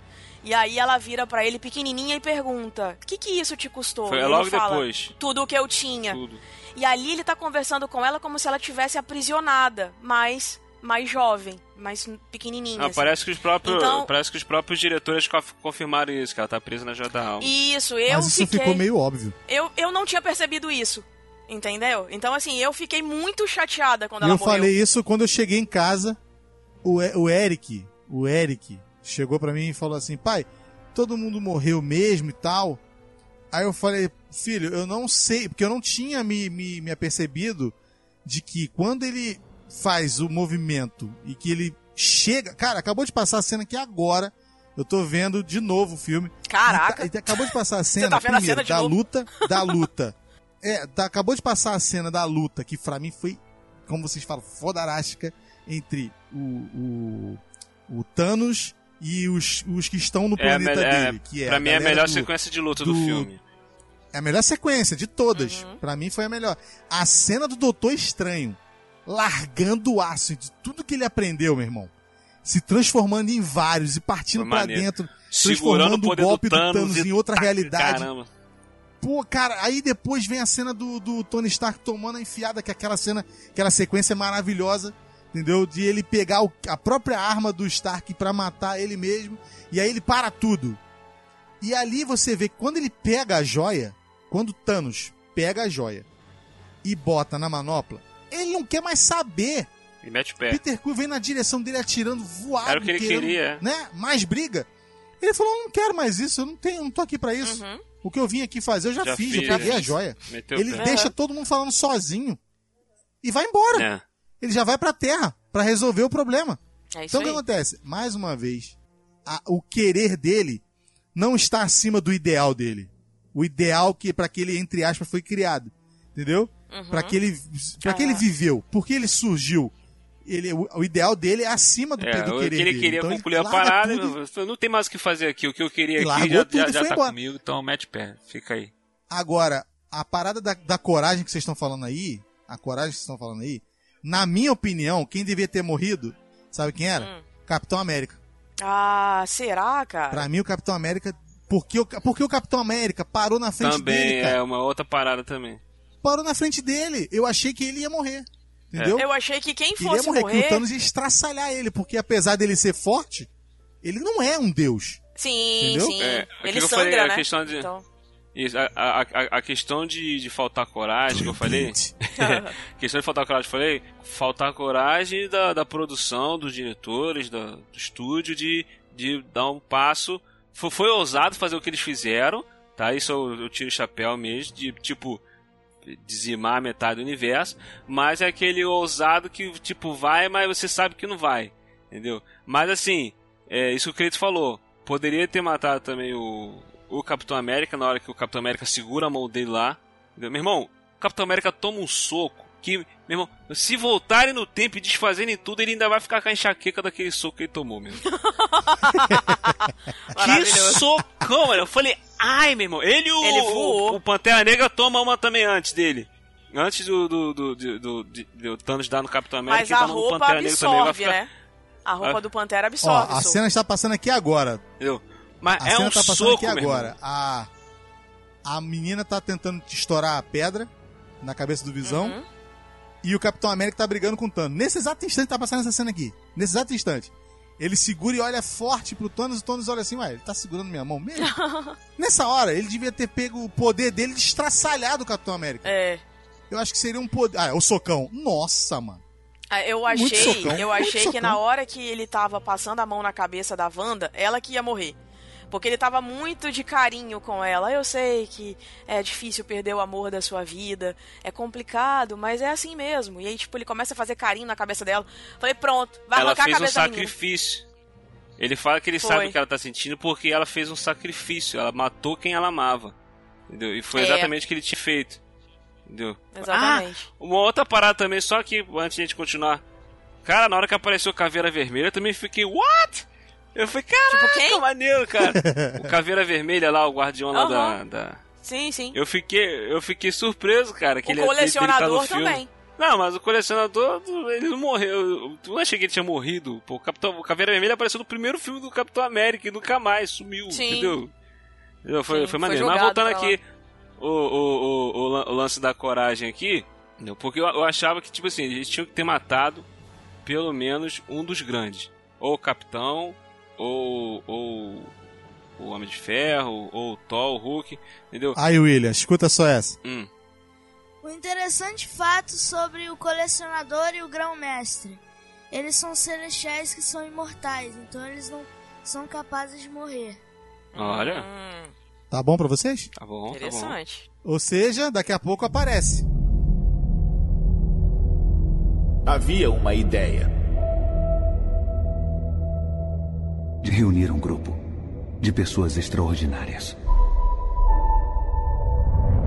Speaker 4: E aí ela vira pra ele pequenininha e pergunta: O que, que isso te custou?
Speaker 3: Foi
Speaker 4: E ele
Speaker 3: logo
Speaker 4: fala,
Speaker 3: depois.
Speaker 4: Tudo o que eu tinha.
Speaker 3: Tudo.
Speaker 4: E ali ele tá conversando com ela como se ela tivesse aprisionada, mas mais jovem, mais pequenininha.
Speaker 3: Ah,
Speaker 4: assim.
Speaker 3: parece que os próprios,
Speaker 4: Então-
Speaker 3: parece que os próprios diretores conf- confirmaram isso, que ela tá presa na joia da alma.
Speaker 4: Isso, eu
Speaker 5: Mas isso
Speaker 4: fiquei.
Speaker 5: ficou meio óbvio.
Speaker 4: eu, eu não tinha percebido isso. Entendeu? Então, assim, eu fiquei muito chateada quando
Speaker 5: E
Speaker 4: ela
Speaker 5: eu
Speaker 4: morreu.
Speaker 5: falei isso quando eu cheguei em casa. O, o Eric, o Eric, chegou pra mim e falou assim: pai, todo mundo morreu mesmo e tal. Aí eu falei, filho, eu não sei, porque eu não tinha me, me, me apercebido de que quando ele faz o movimento e que ele chega. Cara, acabou de passar a cena aqui agora. Eu tô vendo de novo o filme.
Speaker 4: Caraca.
Speaker 5: E tá- e acabou de passar a cena,
Speaker 4: tá vendo a
Speaker 5: primeiro,
Speaker 4: cena
Speaker 5: da
Speaker 4: novo?
Speaker 5: luta, da luta. É, tá- acabou de passar a cena da luta, que pra mim foi, como vocês falam, fodarástica entre o, o, o Thanos e os, os que estão no
Speaker 3: É,
Speaker 5: planeta
Speaker 3: me- é,
Speaker 5: dele. Que é
Speaker 3: pra
Speaker 5: a
Speaker 3: mim é a melhor
Speaker 5: do-
Speaker 3: sequência de luta do,
Speaker 5: do-
Speaker 3: filme.
Speaker 5: É a melhor sequência de todas.
Speaker 4: Uhum.
Speaker 5: Pra mim foi a melhor. A cena do Doutor Estranho largando o aço de tudo que ele aprendeu, meu irmão. Se transformando em vários e partindo
Speaker 3: maneiro.
Speaker 5: dentro,
Speaker 3: Segurando o
Speaker 5: transformando o
Speaker 3: poder
Speaker 5: golpe
Speaker 3: do Thanos,
Speaker 5: em
Speaker 3: e
Speaker 5: outra
Speaker 3: taca,
Speaker 5: realidade.
Speaker 3: Caramba.
Speaker 5: Pô, cara, aí depois vem a cena do, do Tony Stark tomando a enfiada, que é aquela cena, aquela sequência maravilhosa, entendeu? De ele pegar o- a própria arma do Stark pra matar ele mesmo, e aí ele para tudo. E ali você vê que quando ele pega a joia, quando Thanos pega a joia e bota na manopla, ele não quer mais saber.
Speaker 3: E mete o pé.
Speaker 5: Peter Quill vem na direção dele atirando voado,
Speaker 3: Era o que ele
Speaker 5: querendo,
Speaker 3: queria.
Speaker 5: né? Mais briga. Ele falou: "Eu não quero mais isso, eu não tenho, eu não tô aqui pra isso.
Speaker 4: Uhum.
Speaker 5: O que eu vim aqui fazer, eu já,
Speaker 3: Já
Speaker 5: fiz,
Speaker 3: fiz,
Speaker 5: eu peguei a joia.
Speaker 3: Meteu
Speaker 5: Ele
Speaker 3: pé.
Speaker 5: deixa todo mundo falando sozinho e vai embora.
Speaker 3: É.
Speaker 5: Ele já vai pra terra pra resolver o problema.
Speaker 4: É isso
Speaker 5: Então o que acontece? Mais uma vez, a- o querer dele não está acima do ideal dele. O ideal que para que ele entre aspas foi criado, entendeu? Pra que ele para que ele viveu, porque ele surgiu. Ele, o, o ideal dele é acima do,
Speaker 3: É,
Speaker 5: do
Speaker 3: o
Speaker 5: querer
Speaker 3: que ele
Speaker 5: dele.
Speaker 3: queria
Speaker 5: Então ele
Speaker 3: concluir a
Speaker 5: larga
Speaker 3: parada,
Speaker 5: tudo e-
Speaker 3: não tem mais o que fazer aqui. O que eu queria aqui
Speaker 5: largou
Speaker 3: já,
Speaker 5: tudo
Speaker 3: já, já tá
Speaker 5: embora.
Speaker 3: comigo, então mete pé. Fica aí.
Speaker 5: Agora, a parada da, da coragem que vocês estão falando aí, a coragem que vocês estão falando aí, na minha opinião, quem devia ter morrido, sabe quem era?
Speaker 4: Hum.
Speaker 5: Capitão América.
Speaker 4: Ah, será, cara?
Speaker 5: Pra mim, o Capitão América. Porque o, porque o Capitão América parou na frente
Speaker 3: Também
Speaker 5: dele, cara.
Speaker 3: é uma outra parada também.
Speaker 5: Parou na frente dele. Eu achei que ele ia morrer. Entendeu?
Speaker 4: Eu achei que quem
Speaker 5: Que ele ia
Speaker 4: fosse
Speaker 5: morrer,
Speaker 4: morrer...
Speaker 5: que o Thanos ia estraçalhar ele, porque apesar dele ser forte, ele não é um deus.
Speaker 4: Sim,
Speaker 5: Entendeu?
Speaker 4: sim.
Speaker 3: É,
Speaker 4: Ele sangra,
Speaker 3: falei, a
Speaker 4: né?
Speaker 3: questão de-
Speaker 4: Então...
Speaker 3: Isso, a, a, a- questão de, de faltar coragem, que eu falei. a questão de faltar coragem, eu falei. Faltar coragem da, da produção, dos diretores, da, do estúdio, de, de dar um passo. Foi, foi ousado fazer o que eles fizeram, tá? Isso eu, eu tiro o chapéu mesmo, de tipo. Dizimar metade do universo, mas é aquele ousado que, tipo, vai, mas você sabe que não vai, entendeu? Mas assim, é isso que o Cleito falou. Poderia ter matado também o, o Capitão América na hora que o Capitão América segura a mão dele lá. Entendeu? Meu irmão, o Capitão América toma um soco que, meu irmão, se voltarem no tempo e desfazerem tudo, ele ainda vai ficar com a enxaqueca daquele soco que ele tomou, meu. irmão. que socão, mano. Eu falei, ai, meu irmão. Ele o,
Speaker 4: Ele voou.
Speaker 3: o, o Pantera Negra toma uma também antes dele. Antes do, do, do, do, do, Thanos dar no Capitão América,
Speaker 4: Mas
Speaker 3: ele
Speaker 4: a roupa
Speaker 3: Pantera Negra também. Vai
Speaker 4: absorve,
Speaker 3: ficar,
Speaker 4: né? A roupa
Speaker 3: Ah.
Speaker 4: do Pantera
Speaker 5: Ó,
Speaker 4: absorve.
Speaker 5: a
Speaker 4: o soco.
Speaker 5: cena está passando aqui agora.
Speaker 3: Entendeu? Mas
Speaker 5: A
Speaker 3: é
Speaker 5: cena
Speaker 3: um
Speaker 5: tá passando
Speaker 3: soco,
Speaker 5: aqui
Speaker 3: irmão.
Speaker 5: agora. A, a menina tá tentando estourar a pedra na cabeça do Visão.
Speaker 4: Uhum.
Speaker 5: E o Capitão América tá brigando com o Thanos. Nesse exato instante tá passando essa cena aqui. Nesse exato instante. Ele segura e olha forte pro Thanos. O Thanos olha assim, ué, ele tá segurando minha mão mesmo? Nessa hora, ele devia ter pego o poder dele de estraçalhar do Capitão América.
Speaker 4: É.
Speaker 5: Eu acho que seria um poder. Ah, é o socão. Nossa, mano.
Speaker 4: Ah, Eu achei,
Speaker 5: socão,
Speaker 4: eu achei que na hora que ele tava passando a mão na cabeça da Wanda, ela que ia morrer. Porque ele tava muito de carinho com ela. Eu sei que é difícil perder o amor da sua vida, é complicado, mas é assim mesmo. E aí, tipo, ele começa a fazer carinho na cabeça dela. Falei, pronto, vai
Speaker 3: ela
Speaker 4: arrancar a
Speaker 3: fez um
Speaker 4: cabeça da menina.
Speaker 3: sacrifício. Ele fala que ele
Speaker 4: Foi.
Speaker 3: sabe o que ela tá sentindo porque ela fez um sacrifício. Ela matou quem ela amava. Entendeu? E foi
Speaker 4: É.
Speaker 3: exatamente o que ele tinha feito. Entendeu?
Speaker 4: Exatamente.
Speaker 3: Ah, uma outra parada também, só que antes de a gente continuar. Cara, na hora que apareceu Caveira Vermelha, eu também fiquei, what? Eu falei, caraca,
Speaker 4: Tipo, quem?
Speaker 3: maneiro, cara. o Caveira Vermelha lá, o guardião lá da,
Speaker 4: Aham.
Speaker 3: da-
Speaker 4: Sim, sim.
Speaker 3: Eu fiquei, eu fiquei surpreso, cara. Que
Speaker 4: o
Speaker 3: ele, tá no
Speaker 4: colecionador
Speaker 3: filme.
Speaker 4: também.
Speaker 3: Não, mas o colecionador, ele não morreu. Eu não achei que ele tinha morrido. Pô, o, Capitão, o Caveira Vermelha apareceu no primeiro filme do Capitão América e nunca mais sumiu,
Speaker 4: Sim.
Speaker 3: entendeu? Entendeu? Foi,
Speaker 4: Sim,
Speaker 3: foi
Speaker 4: foi
Speaker 3: maneiro. mas
Speaker 4: jogado
Speaker 3: voltando aqui, o, o, o, o lan- o lance da coragem aqui, entendeu? porque eu, eu achava que, tipo assim, eles tinham que ter matado pelo menos um dos grandes. Ou o Capitão, ou, ou o Homem de Ferro, ou o Thor, o Hulk, entendeu?
Speaker 5: Aí, William, escuta só essa.
Speaker 3: Hum.
Speaker 8: Um interessante fato sobre o colecionador e o grão-mestre. Eles são celestiais que são imortais, então eles não são capazes de morrer.
Speaker 3: Olha,
Speaker 4: Hum,
Speaker 5: Tá bom pra vocês?
Speaker 3: tá bom, tá bom.
Speaker 4: interessante.
Speaker 5: Ou seja, daqui a pouco aparece.
Speaker 9: Havia uma ideia.
Speaker 10: De reunir um grupo de pessoas extraordinárias.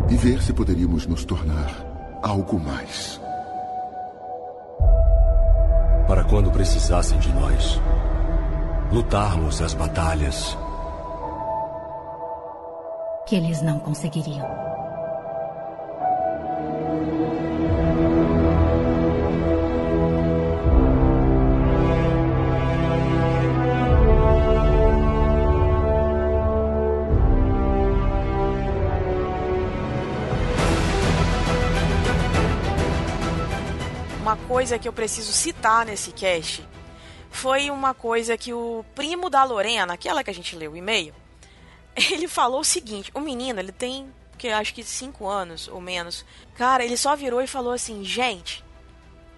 Speaker 7: E ver se poderíamos nos tornar algo mais.
Speaker 9: Para quando precisassem de nós. Lutarmos as batalhas.
Speaker 2: Que eles não conseguiriam.
Speaker 4: Coisa que eu preciso citar nesse cast foi uma coisa que o primo da Lorena, aquela que a gente leu o e-mail, ele falou o seguinte: o menino, ele tem, que acho que 5 anos ou menos. Cara, ele só virou e falou assim: gente,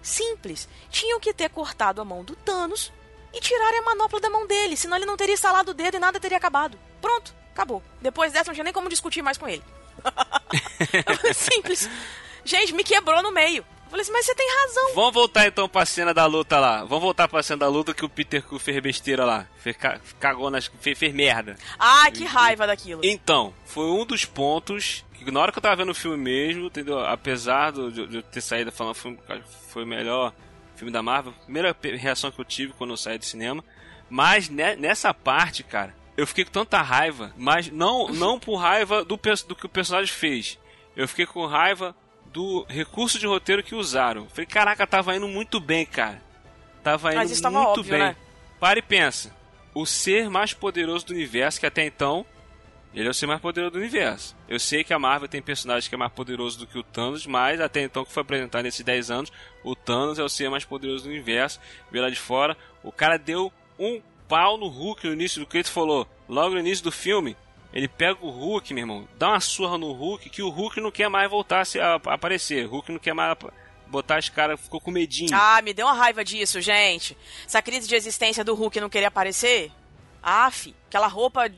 Speaker 4: simples, tinham que ter cortado a mão do Thanos e tirarem a manopla da mão dele, senão ele não teria instalado o dedo e nada teria acabado. Pronto, acabou. Depois dessa, não tinha nem como discutir mais com ele. Simples. Gente, me quebrou no meio. Falei assim, mas você tem razão.
Speaker 3: Vamos voltar então pra cena da luta lá. Vamos voltar pra cena da luta que o Peter Quill fez besteira lá. Fez, ca- cagou nas. Fez, fez merda.
Speaker 4: Ah, que raiva daquilo.
Speaker 3: Então, foi um dos pontos que na hora que eu tava vendo o filme mesmo, entendeu? Apesar do- de, de eu ter saído falando que foi, foi o melhor filme da Marvel, primeira reação que eu tive quando eu saí do cinema. Mas ne- nessa parte, cara, eu fiquei com tanta raiva, mas não, não por raiva do, do que o personagem fez. Eu fiquei com raiva do recurso de roteiro que usaram. Falei, caraca, tava indo muito bem, cara. Tava indo
Speaker 4: Mas isso tava
Speaker 3: muito
Speaker 4: óbvio,
Speaker 3: bem.
Speaker 4: né?
Speaker 3: Para e pensa. O ser mais poderoso do universo, que até então, ele é o ser mais poderoso do universo. Eu sei que a Marvel tem personagem que é mais poderoso do que o Thanos, mas até então que foi apresentado nesses 10 anos, o Thanos é o ser mais poderoso do universo. Vê lá de fora, o cara deu um pau no Hulk no início do que ele falou. Logo no início do filme, ele pega o Hulk, meu irmão, dá uma surra no Hulk, que o Hulk não quer mais voltar a, aparecer. O Hulk não quer mais botar as caras, ficou com medinho.
Speaker 4: Ah, me deu uma raiva disso, gente. Essa crise de existência do Hulk não querer aparecer. Af, aquela roupa,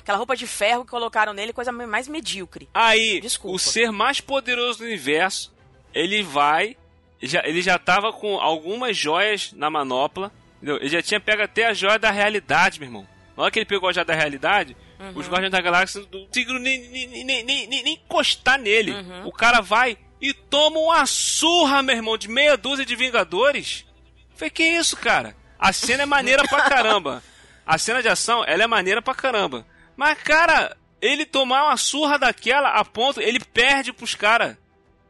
Speaker 4: aquela roupa de ferro que colocaram nele, coisa mais medíocre.
Speaker 3: Aí,
Speaker 4: Desculpa.
Speaker 3: o ser mais poderoso do universo, ele vai. Já, ele já tava com algumas joias na manopla. Entendeu? Ele já tinha pego até a joia da realidade, meu irmão. Na hora que ele pegou a joia da realidade,
Speaker 4: Uhum.
Speaker 3: os Guardiões da Galáxia não conseguiram nem, nem, nem, nem, nem- encostar nele.
Speaker 4: Uhum.
Speaker 3: O cara vai e toma uma surra, meu irmão, de meia dúzia de Vingadores. Falei, que isso, cara? A cena é maneira pra caramba. A cena de ação, ela é maneira pra caramba. Mas, cara, ele tomar uma surra daquela a ponto, ele perde pros caras.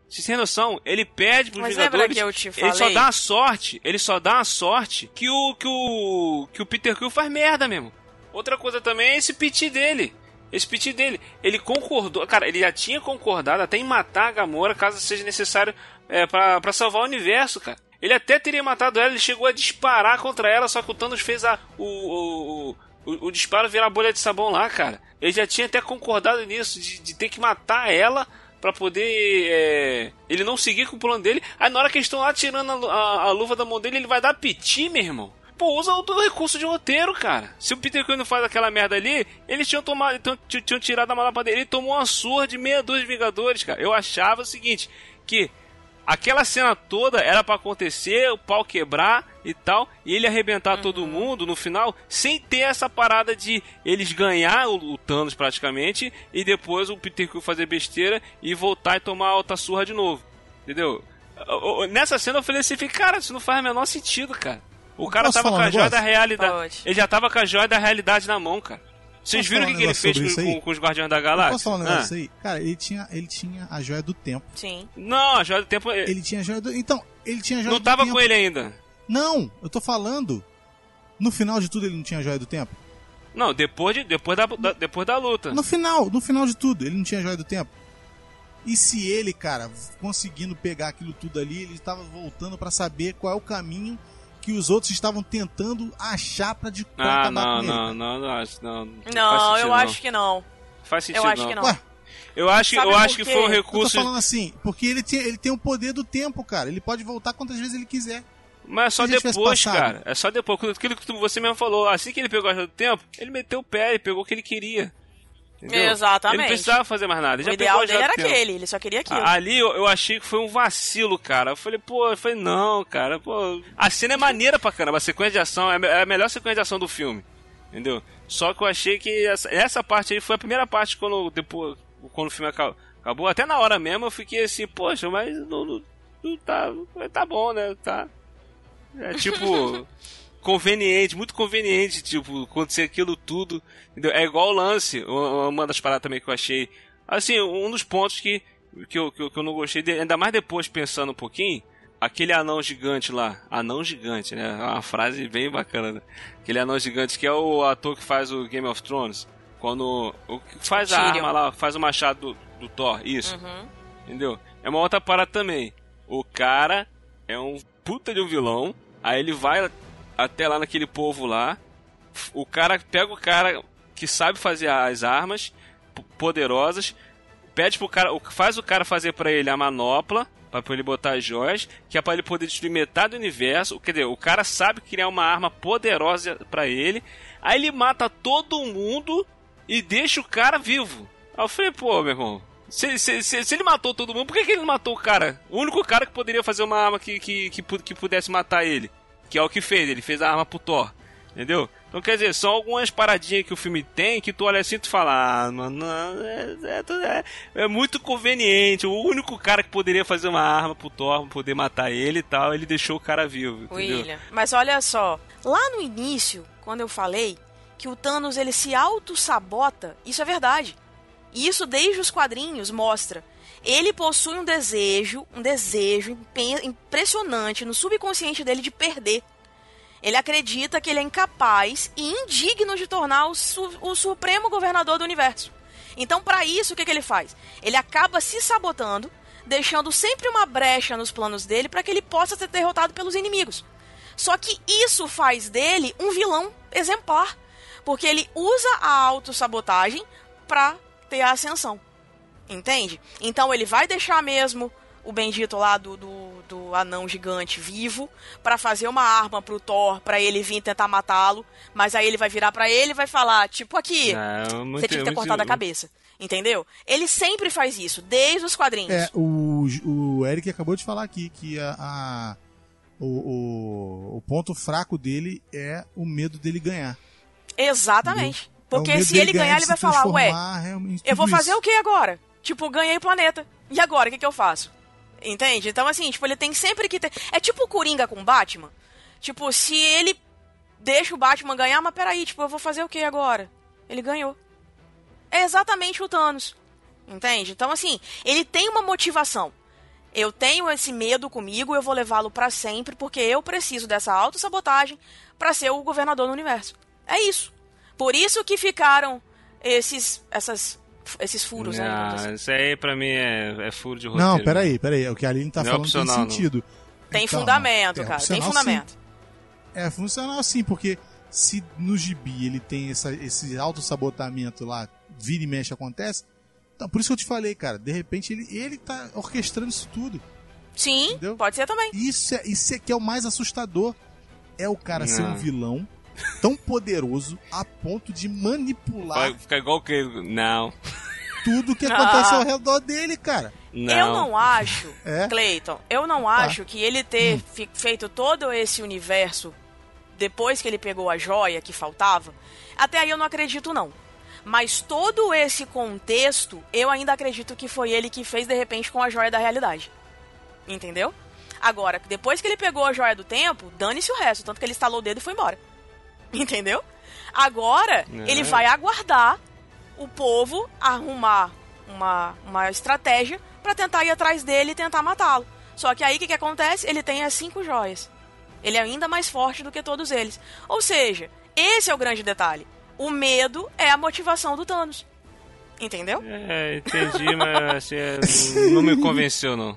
Speaker 3: Vocês têm noção? Ele perde pros
Speaker 4: Mas
Speaker 3: Vingadores.
Speaker 4: que eu te
Speaker 3: Ele só
Speaker 4: falei?
Speaker 3: dá a sorte, ele só dá a sorte que o que o que o Peter Quill faz merda mesmo. Outra coisa também é esse piti dele. Esse piti dele, ele concordou, cara, ele já tinha concordado até em matar a Gamora caso seja necessário é, pra salvar o universo, cara. Ele até teria matado ela, ele chegou a disparar contra ela, só que o Thanos fez a, o, o, o, o disparo virar bolha de sabão lá, cara. Ele já tinha até concordado nisso, de, de ter que matar ela pra poder. é, ele não seguir com o plano dele. Aí na hora que eles estão lá tirando a, a- a luva da mão dele, ele vai dar piti, meu irmão. Pô, usa o recurso de roteiro, cara. Se o Peter Quill não faz aquela merda ali, eles tinham tomado, tinham, tinham- tirado a manopla dele. Ele tomou uma surra de meia dúzia de Vingadores, cara. Eu achava o seguinte, que aquela cena toda era pra acontecer, o pau quebrar e tal, e ele arrebentar todo mundo no final, sem ter essa parada de eles ganhar o, o Thanos praticamente, e depois o Peter Quill fazer besteira e voltar e tomar alta surra de novo. Entendeu? Nessa cena eu falei assim, cara, isso não faz o menor sentido, cara. O cara
Speaker 5: Posso
Speaker 3: tava com a joia da realidade.
Speaker 4: Pode.
Speaker 3: Ele já tava com a joia da realidade na mão, cara. Vocês viram o que,
Speaker 5: um
Speaker 3: que ele fez com, com- com os Guardiões da
Speaker 5: Eu
Speaker 3: Galáxia?
Speaker 5: Posso falar um negócio
Speaker 3: Ah.
Speaker 5: aí? Cara, ele tinha, ele tinha a joia do tempo.
Speaker 4: Sim.
Speaker 3: Não, a joia do tempo.
Speaker 5: Ele tinha a joia do. Então, ele tinha a joia
Speaker 3: Não
Speaker 5: do
Speaker 3: tava
Speaker 5: tempo.
Speaker 3: com ele ainda.
Speaker 5: Não, eu tô falando. No final de tudo ele não tinha a joia do tempo?
Speaker 3: Não, depois, de, depois, da, da- depois da luta.
Speaker 5: No final, no final de tudo, ele não tinha a joia do tempo. E se ele, cara, conseguindo pegar aquilo tudo ali, ele estava voltando pra saber qual é o caminho que os outros estavam tentando achar pra de
Speaker 3: Ah, não, não, não, não, acho, não. Não,
Speaker 4: Não, eu
Speaker 3: não.
Speaker 4: acho que não.
Speaker 3: Faz sentido,
Speaker 4: Eu acho
Speaker 3: não.
Speaker 4: que não.
Speaker 5: Ué,
Speaker 3: Eu acho,
Speaker 4: Sabe
Speaker 3: eu acho que foi um
Speaker 5: eu tô
Speaker 3: recurso.
Speaker 5: falando assim, porque ele tem, ele tem o poder do tempo, cara. Ele pode voltar quantas vezes ele quiser.
Speaker 3: Mas é só depois, cara. É só depois. Aquilo que você mesmo falou. Assim que ele pegou a do tempo, ele meteu o pé e pegou o que ele queria. Entendeu?
Speaker 4: Exatamente.
Speaker 3: Ele não precisava fazer mais nada. Ele
Speaker 4: O ideal dele era
Speaker 3: tempo.
Speaker 4: aquele, ele só queria aquilo.
Speaker 3: A- Ali eu, eu achei que foi um vacilo, cara. Eu falei, pô, eu falei, não, cara, pô. A cena é maneira pra caramba, a sequência de ação é a é a melhor sequência de ação do filme. Entendeu? Só que eu achei que essa, essa parte aí foi a primeira parte quando depois quando o filme aca- acabou. Até na hora mesmo eu fiquei assim, poxa, mas não, não- não tá, tá bom, né? Tá. É tipo conveniente, muito conveniente, tipo, acontecer aquilo tudo. Entendeu? É igual o lance, uma das paradas também que eu achei. Assim, um dos pontos que, que, eu, que, eu, que eu não gostei, de- ainda mais depois pensando um pouquinho, aquele anão gigante lá. Anão gigante, né? É uma frase bem bacana, né? Aquele anão gigante que é o ator que faz o Game of Thrones. Quando. O que faz a arma lá, faz o machado do, do Thor, isso.
Speaker 4: Uhum.
Speaker 3: Entendeu? É uma outra parada também. O cara é um puta de um vilão. Aí ele vai até lá naquele povo lá. O cara pega o cara que sabe fazer as armas poderosas. Pede pro cara. Faz o cara fazer pra ele a manopla. Pra ele botar as joias. Que é pra ele poder destruir metade do universo. Quer dizer, o cara sabe criar uma arma poderosa pra ele. Aí ele mata todo mundo. E deixa o cara vivo. Aí eu falei, pô, meu irmão. Se, se, se, se, ele matou todo mundo, por que, que ele não matou o cara? O único cara que poderia fazer uma arma que, que, que, que pudesse matar ele. Que é o que fez, ele fez a arma pro Thor. Entendeu? Então quer dizer, são algumas paradinhas que o filme tem que tu olha assim e tu fala, ah, mano, é, é, é, muito conveniente. O único cara que poderia fazer uma arma pro Thor poder matar ele e tal, ele deixou o cara vivo. Entendeu?
Speaker 4: William, mas olha só, lá no início, quando eu falei que o Thanos ele se auto-sabota, isso é verdade. E isso desde os quadrinhos mostra. Ele possui um desejo, um desejo impressionante no subconsciente dele de perder. Ele acredita que ele é incapaz e indigno de tornar o, su o supremo governador do universo. Então, para isso, o que, que ele faz? Ele acaba se sabotando, deixando sempre uma brecha nos planos dele para que ele possa ser derrotado pelos inimigos. Só que isso faz dele um vilão exemplar, porque ele usa a autossabotagem para ter a ascensão. Entende? Então ele vai deixar mesmo o bendito lá do, do, do anão gigante vivo para fazer uma arma pro Thor para ele vir tentar matá-lo, mas aí ele vai virar para ele e vai falar, tipo aqui, Não, você tinha que ter cortado a cabeça. Entendeu? Ele sempre faz isso, desde os quadrinhos.
Speaker 5: É, o, o Eric acabou de falar aqui que a, a o, o, o, ponto fraco dele é o medo dele ganhar.
Speaker 4: Exatamente. Entendeu? Porque é se ele ganhar, ele vai falar, ué, eu vou fazer isso. o que agora? Tipo, ganhei o planeta. E agora, o que, que eu faço? Entende? Então, assim, tipo, ele tem sempre que ter. É tipo o Coringa com o Batman. Tipo, se ele deixa o Batman ganhar, mas peraí, tipo, eu vou fazer o que agora? Ele ganhou. É exatamente o Thanos. Entende? Então, assim, ele tem uma motivação. Eu tenho esse medo comigo, eu vou levá-lo para sempre, porque eu preciso dessa autossabotagem para ser o governador do universo. É isso. Por isso que ficaram esses, essas esses furos
Speaker 3: não,
Speaker 4: aí.
Speaker 3: Assim. Isso aí pra mim é, é furo de roteiro.
Speaker 5: Não, peraí, peraí. O que a Aline tá não é falando é tem sentido.
Speaker 4: Tem então, fundamento, é cara. Tem fundamento. Sim.
Speaker 5: É funcional sim, porque se no gibi ele tem essa, esse auto-sabotamento lá, vira e mexe acontece. Então, por isso que eu te falei, cara, de repente ele, ele tá orquestrando isso tudo.
Speaker 4: Sim, entendeu? pode ser também.
Speaker 5: Isso é, isso é que é o mais assustador. É o cara não. ser um vilão tão poderoso a ponto de manipular.
Speaker 3: Vai ficar igual que. Não.
Speaker 5: Tudo que acontece ao redor dele, cara.
Speaker 4: Não. Eu não acho, é? Clayton, eu não tá. acho que ele ter hum. feito todo esse universo depois que ele pegou a joia que faltava, até aí eu não acredito não. Mas todo esse contexto, eu ainda acredito que foi ele que fez de repente com a joia da realidade. Entendeu? Agora, depois que ele pegou a joia do tempo, dane-se o resto, tanto que ele instalou o dedo e foi embora. Entendeu? Agora, é. ele vai aguardar o povo arrumar uma, uma estratégia para tentar ir atrás dele e tentar matá-lo. Só que aí o que, que acontece? Ele tem as cinco joias. Ele é ainda mais forte do que todos eles. Ou seja, esse é o grande detalhe. O medo é a motivação do Thanos. Entendeu?
Speaker 3: É, entendi, mas assim, é, não me convenceu, não.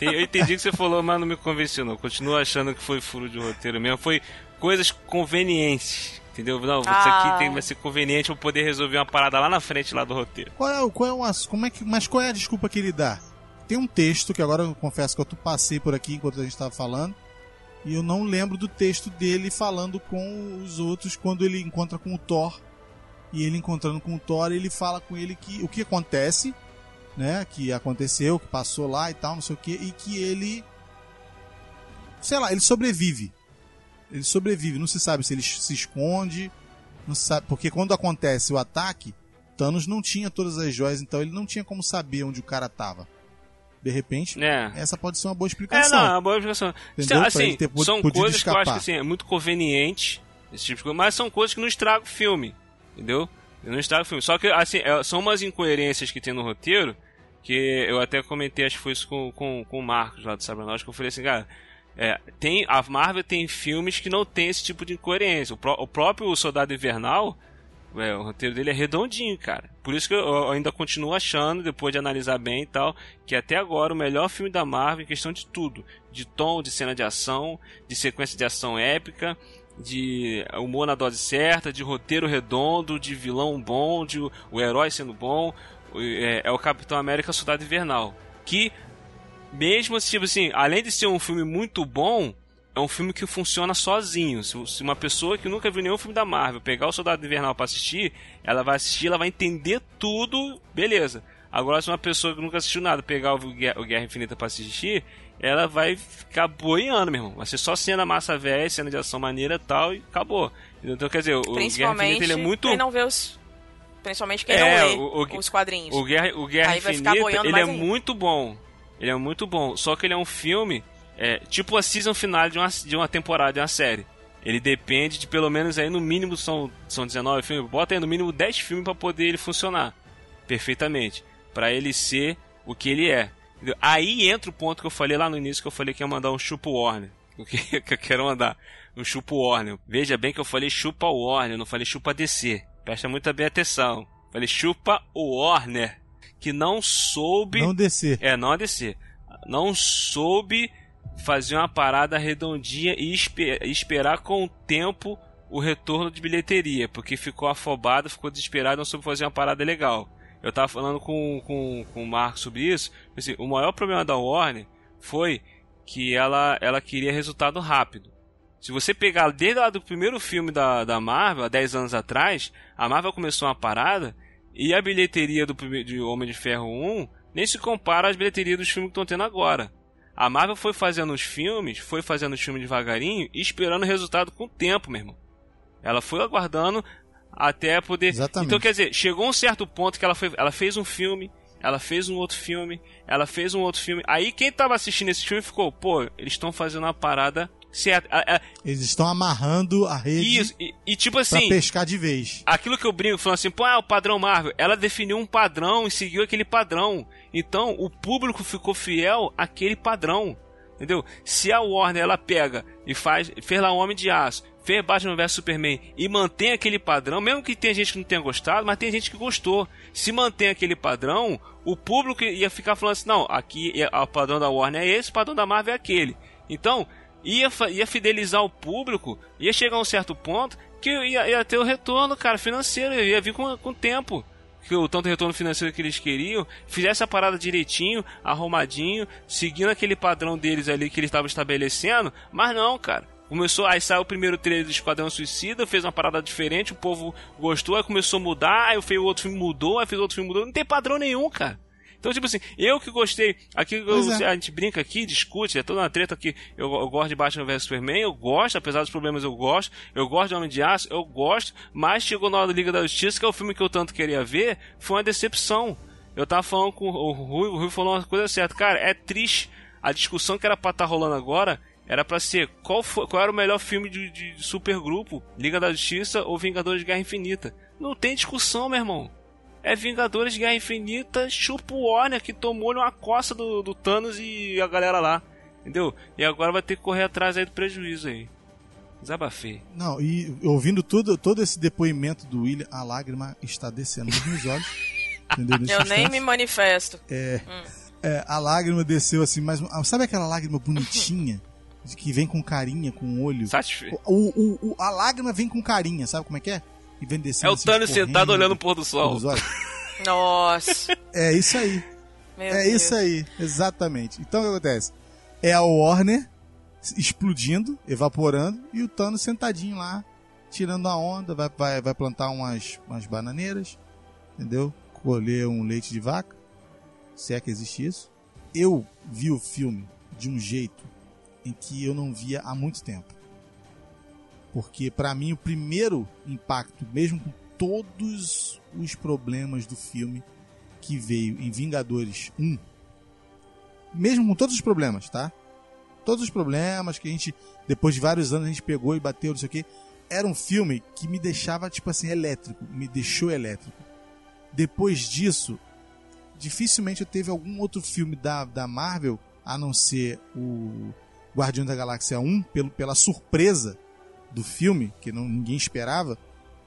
Speaker 3: Eu entendi o que você falou, mas não me convenceu, não. Continuo achando que foi furo de roteiro mesmo. Foi coisas convenientes. Entendeu? Não, isso aqui ah. tem, vai ser conveniente eu poder resolver uma parada lá na frente lá do roteiro.
Speaker 5: Qual é, qual é o, como é que, mas qual é a desculpa que ele dá? Tem um texto que agora eu confesso que eu passei por aqui enquanto a gente estava falando. E eu não lembro do texto dele falando com os outros quando ele encontra com o Thor. E ele encontrando com o Thor, ele fala com ele que o que acontece, né? Que aconteceu, que passou lá e tal, não sei o que, e que ele. Sei lá, ele sobrevive. Ele sobrevive, não se sabe se ele se esconde, não se sabe, porque quando acontece o ataque, Thanos não tinha todas as joias, então ele não tinha como saber onde o cara tava. De repente, é. essa pode ser uma boa explicação.
Speaker 3: É, não, é uma boa explicação. Entendeu? Assim, ter, são coisas escapar. que eu acho que assim, é muito conveniente, esse tipo de coisa, mas são coisas que não estragam o filme, entendeu? Não estragam o filme. Só que, assim, é, são umas incoerências que tem no roteiro, que eu até comentei, acho que foi isso com, com, com o Marcos lá do Sabranós, que eu falei assim, cara, é, tem, a Marvel tem filmes que não tem esse tipo de incoerência. O, o próprio Soldado Invernal, é, o roteiro dele é redondinho, cara. Por isso que eu, eu, ainda continuo achando, depois de analisar bem e tal, que até agora o melhor filme da Marvel em questão de tudo: de tom, de cena de ação, de sequência de ação épica, de humor na dose certa, de roteiro redondo, de vilão bom, de o herói sendo bom. É, é o Capitão América Soldado Invernal. Que mesmo tipo assim, além de ser um filme muito bom, é um filme que funciona sozinho. Se uma pessoa que nunca viu nenhum filme da Marvel pegar o Soldado Invernal para assistir, ela vai assistir, ela vai entender tudo, beleza. Agora, se uma pessoa que nunca assistiu nada pegar o Guerra, Infinita pra assistir, ela vai ficar boiando, meu irmão. Vai ser só cena massa velha, cena de ação maneira e tal, e acabou. Então, quer dizer, o Guerra Infinita ele é muito.
Speaker 4: Quem não vê os. Principalmente quem
Speaker 3: É,
Speaker 4: não lê
Speaker 3: o- o-
Speaker 4: os quadrinhos.
Speaker 3: O Guerra, o Guerra
Speaker 4: Aí
Speaker 3: Infinita, ele é
Speaker 4: ainda.
Speaker 3: muito bom. Ele é muito bom. Só que ele é um filme, é, tipo a season final de uma, de uma temporada, de uma série. Ele depende de pelo menos aí no mínimo são, são 19 filmes. Bota aí no mínimo 10 filmes pra poder ele funcionar perfeitamente. Pra ele ser o que ele é. Aí entra o ponto que eu falei lá no início que eu falei que ia mandar um chupa Warner. O que, que eu quero mandar? Um chupa Warner. Veja bem que eu falei chupa Warner, não falei chupa DC. Presta muita bem atenção. Falei chupa Warner. Que não soube.
Speaker 5: Não descer.
Speaker 3: É, não DC. Não soube fazer uma parada redondinha e espe- esperar com o tempo o retorno de bilheteria, porque ficou afobado, ficou desesperado, não soube fazer uma parada legal. Eu tava falando com, com, com o Marco sobre isso. assim, o maior problema da Warner foi que ela, ela queria resultado rápido. Se você pegar desde lá do primeiro filme da, da Marvel, há 10 anos atrás, a Marvel começou uma parada e a bilheteria do de Homem de Ferro 1 nem se compara às bilheterias dos filmes que estão tendo agora. A Marvel foi fazendo os filmes, foi fazendo os filmes devagarinho e esperando o resultado com o tempo, meu irmão. Ela foi aguardando até poder.
Speaker 5: Exatamente.
Speaker 3: Então, quer dizer, chegou um certo ponto que ela, foi, ela fez um filme, ela fez um outro filme, ela fez um outro filme. Aí quem tava assistindo esse filme ficou, pô, eles estão fazendo uma parada certa. A- a-
Speaker 5: Eles estão amarrando a rede
Speaker 3: Isso, e, e tipo
Speaker 5: pra
Speaker 3: assim.
Speaker 5: pescar de vez.
Speaker 3: Aquilo que eu brinco, falando assim, pô, ah, o padrão Marvel. Ela definiu um padrão e seguiu aquele padrão. Então, o público ficou fiel àquele padrão. Entendeu? Se a Warner ela pega e faz, fez lá o Homem de Aço, fez Batman vs Superman e mantém aquele padrão, mesmo que tenha gente que não tenha gostado, mas tem gente que gostou. Se mantém aquele padrão, o público ia ficar falando assim: não, aqui é- o padrão da Warner é esse, o padrão da Marvel é aquele. Então, ia, ia fidelizar o público, ia chegar a um certo ponto que ia, ia ter o retorno, cara, financeiro, ia vir com, com tempo. Que o tanto retorno financeiro que eles queriam, fizesse a parada direitinho, arrumadinho, seguindo aquele padrão deles ali que eles estavam estabelecendo, mas não, cara. Começou, aí saiu o primeiro trailer do Esquadrão Suicida, fez uma parada diferente, o povo gostou, aí começou a mudar, aí o outro filme mudou, aí fez outro filme mudou, não tem padrão nenhum, cara. Então, tipo assim, eu que gostei, aqui eu-
Speaker 5: é.
Speaker 3: a gente brinca aqui, discute, é toda uma treta aqui. Eu, eu gosto de Batman vs Superman, eu gosto, apesar dos problemas eu gosto. Eu gosto de Homem de Aço, eu gosto. Mas chegou na hora da Liga da Justiça, que é o filme que eu tanto queria ver, foi uma decepção. Eu tava falando com o Rui, o Rui falou uma coisa certa. Cara, é triste. A discussão que era pra estar rolando agora era pra ser qual, foi, qual era o melhor filme de, de supergrupo, Liga da Justiça ou Vingadores de Guerra Infinita. Não tem discussão, meu irmão. É Vingadores de Guerra Infinita, chupa o Warner que tomou-lhe uma coça do, do Thanos e a galera lá. Entendeu? E agora vai ter que correr atrás aí do prejuízo aí. Desabafei.
Speaker 5: Não, e ouvindo tudo, todo esse depoimento do William, a lágrima está descendo nos meus olhos. entendeu? Nesse
Speaker 4: Eu nem
Speaker 5: instante.
Speaker 4: me manifesto.
Speaker 5: É, é, a lágrima desceu assim, mas sabe aquela lágrima bonitinha? de que vem com carinha, com olho?
Speaker 3: Satisfeito.
Speaker 5: O, o, o- a lágrima vem com carinha, sabe como é que é? E vem descendo
Speaker 3: É o
Speaker 5: assim,
Speaker 3: Thanos sentado olhando o pôr do sol.
Speaker 4: Nossa.
Speaker 5: É isso aí.
Speaker 4: Meu
Speaker 5: é
Speaker 4: Deus.
Speaker 5: isso aí, exatamente. Então o que acontece? É a Warner explodindo, evaporando, e o Thanos sentadinho lá, tirando a onda, vai, vai, vai plantar umas, umas bananeiras, entendeu? Colher um leite de vaca, se é que existe isso. Eu vi o filme de um jeito em que eu não via há muito tempo. Porque pra mim o primeiro impacto, mesmo com todos os problemas do filme que veio em Vingadores 1, mesmo com todos os problemas, tá? Todos os problemas que a gente, depois de vários anos, a gente pegou e bateu, não sei o que, era um filme que me deixava, tipo assim, elétrico, me deixou elétrico. Depois disso, dificilmente eu teve algum outro filme da, da Marvel, a não ser o Guardião da Galáxia 1, pelo, pela surpresa do filme, que não, ninguém esperava.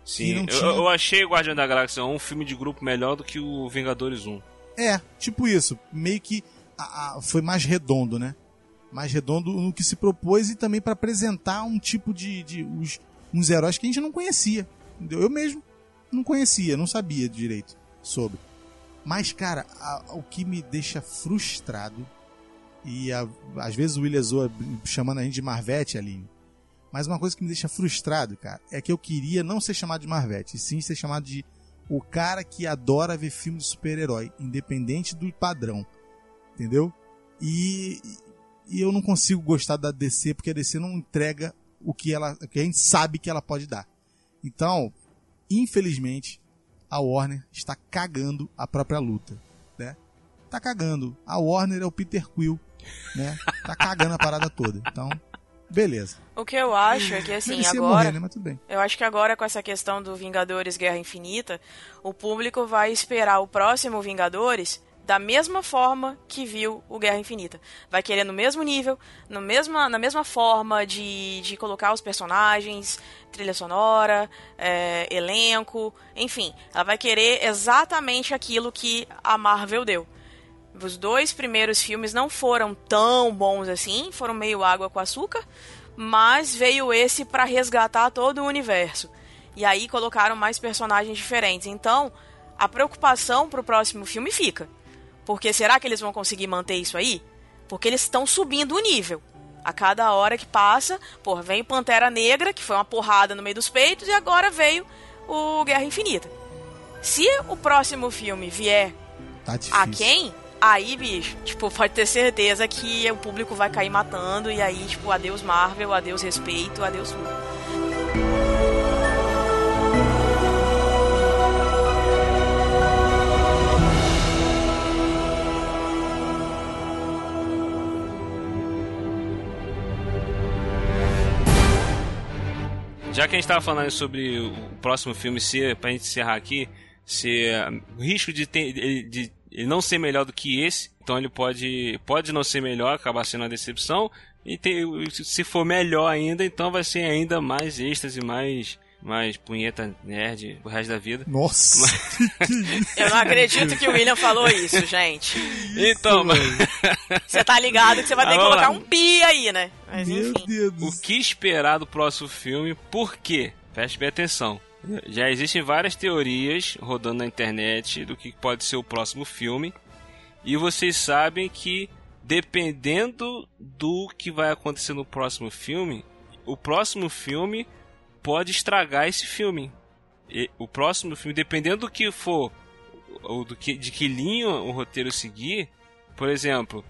Speaker 3: Sim,
Speaker 5: não
Speaker 3: eu,
Speaker 5: tinha-
Speaker 3: eu achei Guardião da Galáxia 1 um filme de grupo melhor do que o Vingadores 1.
Speaker 5: É, tipo isso. Meio que a- a- foi mais redondo, né? Mais redondo no que se propôs e também para apresentar um tipo de, de os- uns heróis que a gente não conhecia. entendeu? Eu mesmo não conhecia, não sabia direito sobre. Mas, cara, a- o que me deixa frustrado, e às vezes o William zoa chamando a gente de Marvete, Aline, mas uma coisa que me deixa frustrado, cara, é que eu queria não ser chamado de Marvete, e sim ser chamado de o cara que adora ver filme de super-herói, independente do padrão. Entendeu? E, e eu não consigo gostar da DC porque a DC não entrega o que ela, o que a gente sabe que ela pode dar. Então, infelizmente, a Warner está cagando a própria luta, né? Tá cagando. A Warner é o Peter Quill, né? Tá cagando a parada toda. Então, beleza.
Speaker 4: O que eu acho é que, assim, agora.
Speaker 5: morrer, né? Mas tudo bem.
Speaker 4: Eu acho que agora, com essa questão do Vingadores Guerra Infinita, o público vai esperar o próximo Vingadores da mesma forma que viu o Guerra Infinita. Vai querer no mesmo nível, no mesma, na mesma forma de, de colocar os personagens, trilha sonora, é, elenco, enfim. Ela vai querer exatamente aquilo que a Marvel deu. Os dois primeiros filmes não foram tão bons assim, foram meio água com açúcar, mas veio esse para resgatar todo o universo. E aí colocaram mais personagens diferentes. Então, a preocupação pro próximo filme fica. Porque será que eles vão conseguir manter isso aí? Porque eles estão subindo o nível. A cada hora que passa, porra, vem Pantera Negra, que foi uma porrada no meio dos peitos, e agora veio o Guerra Infinita. Se o próximo filme vier
Speaker 5: Tá
Speaker 4: a quem, aí, bicho, tipo, pode ter certeza que o público vai cair matando, e aí, tipo, adeus Marvel, adeus respeito, adeus tudo.
Speaker 3: Já que a gente tava falando sobre o próximo filme ser, pra gente encerrar aqui, ser uh, o risco de, ter, de, ele não ser melhor do que esse, então ele pode, pode não ser melhor, acabar sendo uma decepção, e ter, se for melhor ainda, então vai ser ainda mais êxtase, mais, mais punheta nerd pro resto da vida.
Speaker 5: Nossa!
Speaker 4: Eu não acredito que o William falou isso, gente.
Speaker 3: Então, mas...
Speaker 4: Você tá ligado que você vai ter que
Speaker 3: Ah,
Speaker 4: colocar
Speaker 3: lá.
Speaker 4: um pi aí, né? Mas
Speaker 5: Meu
Speaker 4: enfim.
Speaker 5: Deus
Speaker 3: O que esperar do próximo filme? Por quê? Preste bem atenção. Já existem várias teorias rodando na internet do que pode ser o próximo filme. E vocês sabem que, dependendo do que vai acontecer no próximo filme, o próximo filme pode estragar esse filme. E o próximo filme, dependendo do que for, ou do que, de que linha o roteiro seguir, por exemplo,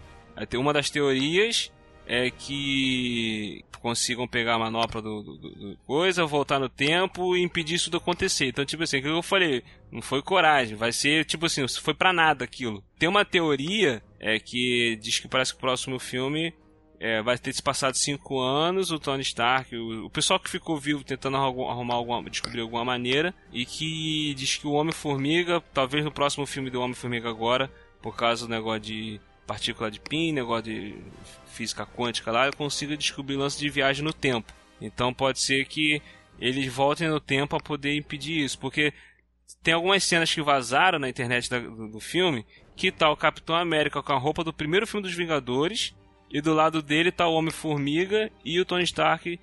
Speaker 3: tem uma das teorias é que consigam pegar a manopla do, do- do- coisa, voltar no tempo e impedir isso de acontecer. Então, tipo assim, o que eu falei, não foi coragem, vai ser, tipo assim, foi pra nada aquilo. Tem uma teoria é que diz que parece que o próximo filme é, vai ter se passado cinco anos, o Tony Stark, o, o pessoal que ficou vivo tentando arru- arrumar alguma, descobrir alguma maneira, e que diz que o Homem-Formiga, talvez no próximo filme do Homem-Formiga agora, por causa do negócio de partícula de PIN, negócio de física quântica lá, consiga descobrir o lance de viagem no tempo. Então pode ser que eles voltem no tempo a poder impedir isso, porque tem algumas cenas que vazaram na internet da- do, do filme que tá o Capitão América com a roupa do primeiro filme dos Vingadores e do lado dele tá o Homem-Formiga e o Tony Stark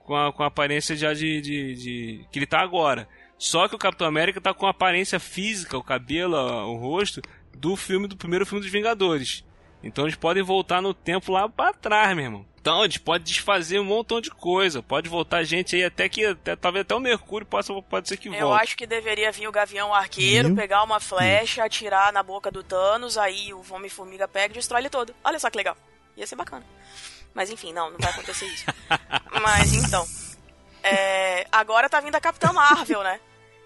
Speaker 3: com a, com a aparência já de, de, de- que ele tá agora. Só que o Capitão América tá com a aparência física, o cabelo, o rosto do filme do primeiro filme dos Vingadores. Então eles podem voltar no tempo lá pra trás, meu irmão. Então eles podem desfazer um montão de coisa. Pode voltar gente aí até que até, talvez até o Mercúrio possa pode ser que
Speaker 4: Eu
Speaker 3: volte.
Speaker 4: acho que deveria vir o Gavião Arqueiro,
Speaker 5: Meu
Speaker 4: pegar uma flecha, atirar na boca do Thanos, aí o Homem-Formiga pega e destrói ele todo. Olha só que legal. Ia ser bacana. Mas enfim, não, não vai acontecer isso. Mas então. é, agora tá vindo a Capitã Marvel, né?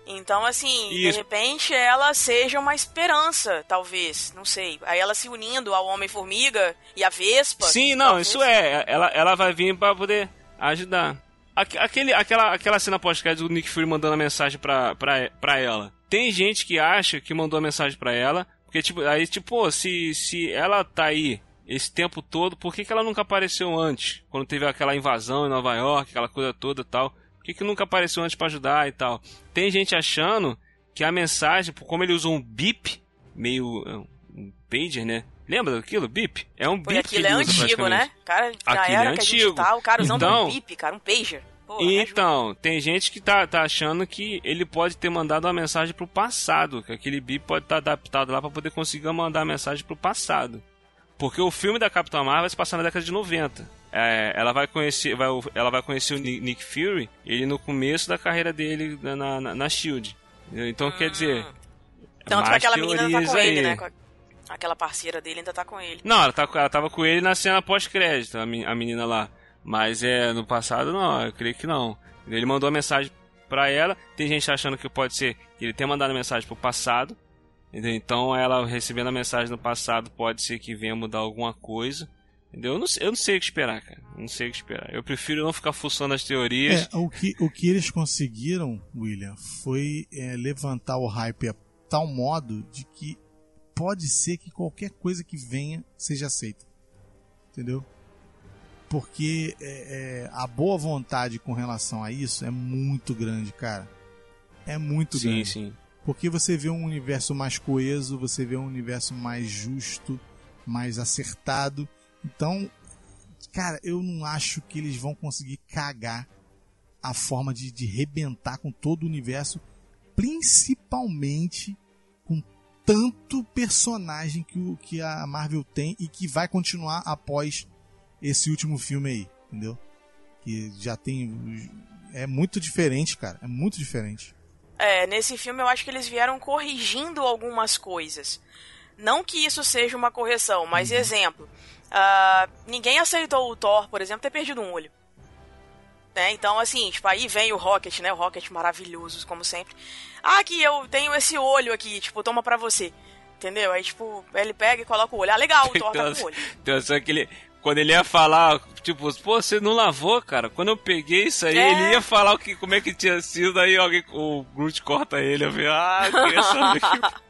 Speaker 4: Então, assim, de
Speaker 3: Isso.
Speaker 4: repente ela seja uma esperança, talvez. Não sei. Aí ela se unindo ao Homem-Formiga e à Vespa.
Speaker 3: Sim, não,
Speaker 4: talvez.
Speaker 3: isso é. Ela, ela vai vir pra poder ajudar. Aque- Aquele, aquela, aquela cena pós-crédito do Nick Fury mandando a mensagem pra, pra, pra ela. Tem gente que acha que mandou a mensagem pra ela, porque, tipo, aí, tipo, pô, se, se ela tá aí esse tempo todo, por que, que ela nunca apareceu antes? Quando teve aquela invasão em Nova York, aquela coisa toda e tal. Que, que nunca apareceu antes pra ajudar e tal? Tem gente achando que a mensagem, como ele usou um bip, meio. é, um pager, né? Lembra daquilo? Bip? É um
Speaker 4: Pô,
Speaker 3: bip que
Speaker 4: aquilo
Speaker 3: ele
Speaker 4: é antigo, né? Cara, na
Speaker 3: Aquilo é
Speaker 4: era que a gente
Speaker 3: antigo.
Speaker 4: tá, o cara usando
Speaker 3: Então-
Speaker 4: um bip, cara, um pager. Pô.
Speaker 3: Então, tem gente que tá, tá achando que ele pode ter mandado uma mensagem pro passado, que aquele bip pode estar adaptado lá pra poder conseguir mandar a mensagem pro passado. Porque o filme da Capitã Marvel vai se passar na década de 90. É, ela vai conhecer, vai, ela vai conhecer o Ni- Nick Fury, ele no começo da carreira dele na, na, na Shield. Então quer dizer.
Speaker 4: Que
Speaker 3: mais
Speaker 4: aquela menina ainda tá com ele,
Speaker 3: aí.
Speaker 4: né? A- Aquela parceira dele ainda tá com ele.
Speaker 3: Não, ela, tá, ela tava com ele na cena pós-crédito, a, men- a menina lá. Mas é, no passado não, eu creio que não. Ele mandou a mensagem pra ela, tem gente achando que pode ser que ele tenha mandado a mensagem pro passado. Então ela recebendo a mensagem no passado pode ser que venha mudar alguma coisa. Entendeu? Eu não, sei- eu não sei o que esperar, cara. Eu Não sei o que esperar. Eu prefiro não ficar fuçando as teorias.
Speaker 5: É, o que, o que eles conseguiram, William, foi é, levantar o hype a tal modo de que pode ser que qualquer coisa que venha seja aceita. Entendeu? Porque é, é, a boa vontade com relação a isso é muito grande, cara. É muito
Speaker 3: sim,
Speaker 5: grande.
Speaker 3: sim.
Speaker 5: Porque você vê um universo mais coeso, você vê um universo mais justo, mais acertado. Então, cara, eu não acho que eles vão conseguir cagar a forma de, de rebentar com todo o universo, principalmente com tanto personagem que, o, que a Marvel tem e que vai continuar após esse último filme aí, entendeu? Que já tem. É muito diferente, cara. É muito diferente.
Speaker 4: É, nesse filme eu acho que eles vieram corrigindo algumas coisas. Não que isso seja uma correção, mas exemplo. Ah, ninguém aceitou o Thor, por exemplo, ter perdido um olho. Né? Então, assim, tipo, aí vem o Rocket, né? O Rocket maravilhoso, como sempre. Ah, que eu tenho esse olho aqui, tipo, toma pra você. Entendeu? Aí, tipo, ele pega e coloca o olho. Ah, legal, o Thor tá com o olho.
Speaker 3: Então, só que ele, quando ele ia falar, tipo, pô, você não lavou, cara. Quando eu peguei isso aí,
Speaker 4: É.
Speaker 3: ele ia falar o que, como é que tinha sido, aí alguém, o Groot corta ele. Eu falei, ah, saber.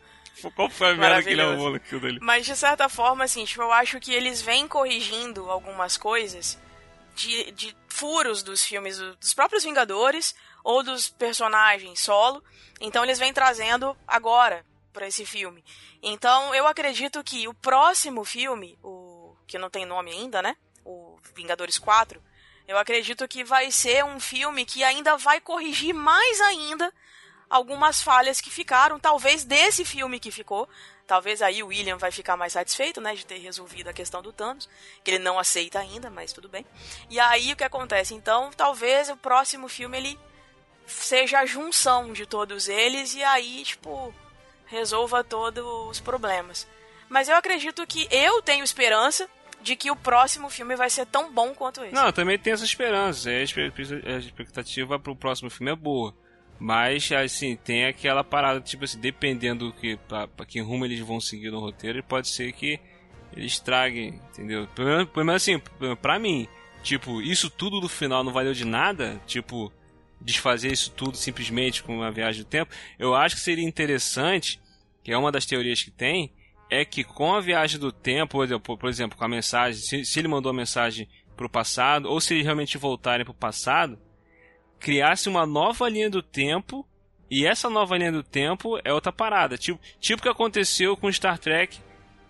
Speaker 3: Qual foi a merda que ele arrumou naquilo dali?
Speaker 4: Mas de certa forma, assim, tipo, eu acho que eles vêm corrigindo algumas coisas de, de furos dos filmes do- dos próprios Vingadores ou dos personagens solo. Então eles vêm trazendo agora pra esse filme. Então eu acredito que o próximo filme, o que não tem nome ainda, né? O Vingadores 4, eu acredito que vai ser um filme que ainda vai corrigir mais ainda algumas falhas que ficaram, talvez desse filme que ficou. Talvez aí o William vai ficar mais satisfeito, né, de ter resolvido a questão do Thanos, que ele não aceita ainda, mas tudo bem. E aí o que acontece? Então, talvez o próximo filme ele seja a junção de todos eles e aí, tipo, resolva todos os problemas. Mas eu acredito que eu tenho esperança de que o próximo filme vai ser tão bom quanto esse.
Speaker 3: Não, eu também tenho essa esperança. A espe- a expectativa pro próximo filme é boa. Mas, assim, tem aquela parada, tipo assim, dependendo do que, pra, pra que rumo eles vão seguir no roteiro, pode ser que eles traguem, entendeu? Pelo menos, assim, pra mim, tipo, isso tudo no final não valeu de nada, tipo, desfazer isso tudo simplesmente com uma viagem do tempo, eu acho que seria interessante, que é uma das teorias que tem, é que com a viagem do tempo, por exemplo com a mensagem, se, se ele mandou a mensagem pro passado, ou se eles realmente voltarem pro passado, criasse uma nova linha do tempo, e essa nova linha do tempo é outra parada. Tipo, tipo que aconteceu com Star Trek,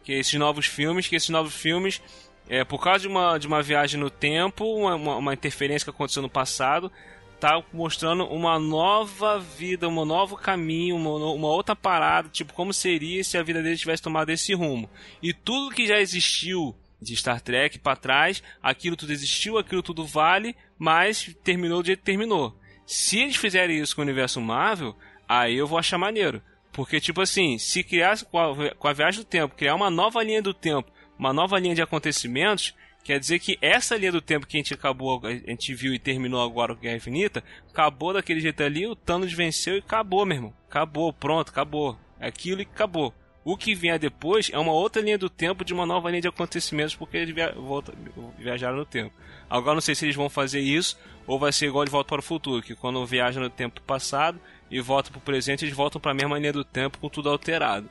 Speaker 3: que esses novos filmes, que esses novos filmes, é, por causa de uma, de uma viagem no tempo, uma, uma, uma interferência que aconteceu no passado, tá mostrando uma nova vida, um novo caminho, uma, uma outra parada, tipo, como seria se a vida dele tivesse tomado esse rumo. E tudo que já existiu de Star Trek para trás, aquilo tudo existiu, aquilo tudo vale, mas terminou do jeito que terminou. Se eles fizerem isso com o universo Marvel, aí eu vou achar maneiro. Porque, tipo assim, se criasse com a, com a viagem do tempo, criar uma nova linha do tempo, uma nova linha de acontecimentos, quer dizer que essa linha do tempo que a gente acabou, a gente viu e terminou agora com Guerra Infinita, acabou daquele jeito ali, o Thanos venceu e acabou, meu irmão. Acabou, pronto, acabou. Aquilo e acabou. O que vier depois é uma outra linha do tempo de uma nova linha de acontecimentos, porque eles via volta, viajaram no tempo. Agora não sei se eles vão fazer isso, ou vai ser igual de volta para o futuro, que quando viajam no tempo passado e voltam para o presente, eles voltam para a mesma linha do tempo com tudo alterado.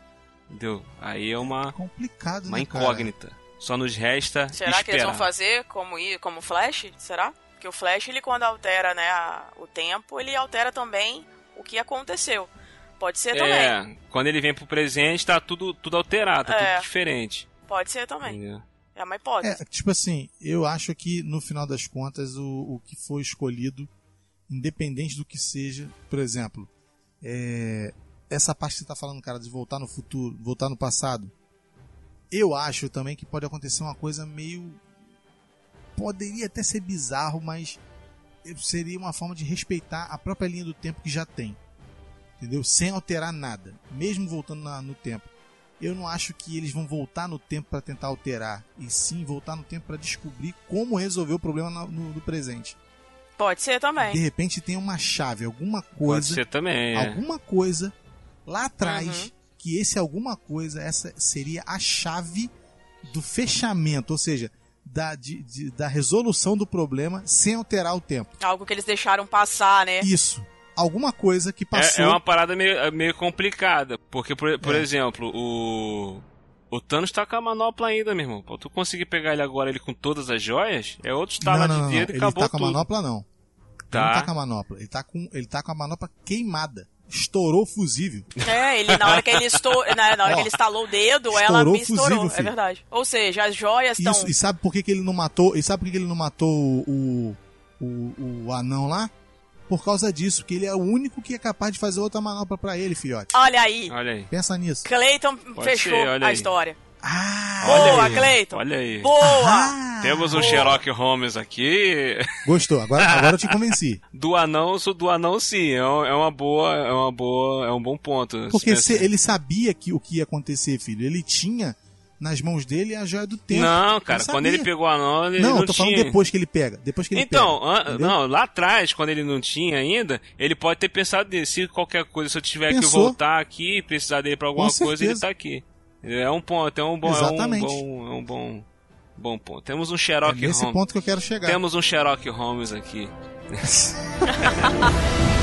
Speaker 3: Entendeu? Aí é uma,
Speaker 5: complicado,
Speaker 3: uma
Speaker 5: né, cara?
Speaker 3: incógnita. Só nos resta
Speaker 4: Será
Speaker 3: esperar.
Speaker 4: que eles vão fazer como, como Flash? Será? Porque o Flash, ele quando altera né, a- o tempo, ele altera também o que aconteceu. Pode ser também.
Speaker 3: É, quando ele vem pro presente, tá tudo, tudo alterado, tá
Speaker 4: É.
Speaker 3: tudo diferente.
Speaker 4: Pode ser também.
Speaker 3: Entendeu?
Speaker 4: É uma hipótese.
Speaker 5: É, tipo assim, eu acho que no final das contas o, o que foi escolhido, independente do que seja, por exemplo, é, essa parte que você tá falando, cara, de voltar no futuro, voltar no passado, eu acho também que pode acontecer uma coisa meio. Poderia até ser bizarro, mas seria uma forma de respeitar a própria linha do tempo que já tem. Entendeu? Sem alterar nada, mesmo voltando na- no tempo. Eu não acho que eles vão voltar no tempo para tentar alterar, e sim voltar no tempo para descobrir como resolver o problema na- no, no presente.
Speaker 4: Pode ser
Speaker 5: De
Speaker 4: também.
Speaker 5: repente tem uma chave, alguma
Speaker 3: Pode
Speaker 5: coisa,
Speaker 3: ser também, é.
Speaker 5: alguma coisa lá atrás
Speaker 4: Uhum.
Speaker 5: que esse alguma coisa, essa seria a chave do fechamento, ou seja, da, de- de- da resolução do problema sem alterar o tempo.
Speaker 4: Algo que eles deixaram passar, né?
Speaker 5: Isso. Alguma coisa que
Speaker 3: É,
Speaker 5: passou.
Speaker 3: é uma parada meio, é meio complicada. Porque, por, por
Speaker 5: É.
Speaker 3: exemplo, o. O Thanos tá com a manopla ainda, meu irmão. Pra tu conseguir pegar ele agora, ele com todas as joias, é outro estalo de
Speaker 5: não, não.
Speaker 3: dedo e
Speaker 5: Ele
Speaker 3: acabou
Speaker 5: tá com a
Speaker 3: tudo.
Speaker 5: manopla, não. Ele
Speaker 3: Tá.
Speaker 5: não tá com a manopla. Ele tá com, ele tá com a manopla queimada. Estourou o fusível.
Speaker 4: É, ele, na hora que ele estou, na, na hora
Speaker 5: Ó,
Speaker 4: que ele estalou o dedo, ela
Speaker 5: estourou
Speaker 4: me
Speaker 5: o
Speaker 4: estourou.
Speaker 5: fusível,
Speaker 4: é verdade. Ou seja, as joias estão.
Speaker 5: E sabe por que, que ele não matou? E sabe por que, que ele não matou o, o, o anão lá? Por causa disso, que ele é o único que é capaz de fazer outra manopla pra ele, filhote.
Speaker 4: Olha aí.
Speaker 3: Olha aí.
Speaker 5: Pensa nisso.
Speaker 4: Clayton fechou
Speaker 3: ser, olha
Speaker 4: a
Speaker 3: aí.
Speaker 4: história.
Speaker 5: Ah,
Speaker 4: Boa,
Speaker 3: aí.
Speaker 4: Clayton.
Speaker 3: Olha aí.
Speaker 4: Boa!
Speaker 5: ah,
Speaker 3: Temos um
Speaker 4: Boa.
Speaker 3: Sherlock Holmes aqui.
Speaker 5: Gostou, agora, agora eu te convenci.
Speaker 3: Do anão, do anão sim, é um- é uma boa, é uma boa, é um bom ponto.
Speaker 5: Porque
Speaker 3: Se
Speaker 5: ele sabia que o que ia acontecer, filho. Ele tinha nas mãos dele a joia do tempo.
Speaker 3: Não, cara,
Speaker 5: Ele
Speaker 3: quando ele pegou o anão, ele
Speaker 5: Não,
Speaker 3: não,
Speaker 5: eu tô falando
Speaker 3: tinha.
Speaker 5: depois que ele pega. Depois que ele
Speaker 3: Então,
Speaker 5: pega.
Speaker 3: an- não, lá atrás, quando ele não tinha ainda, ele pode ter pensado nisso. Se qualquer coisa, se eu tiver que
Speaker 5: Pensou.
Speaker 3: voltar aqui, precisar dele pra alguma coisa, ele tá aqui. É um ponto, é um bom,
Speaker 5: Exatamente.
Speaker 3: é um bom, é um bom, bom ponto. Temos um
Speaker 5: É
Speaker 3: Sherlock
Speaker 5: nesse
Speaker 3: Holmes.
Speaker 5: ponto que eu quero chegar.
Speaker 3: Temos um Sherlock Holmes aqui.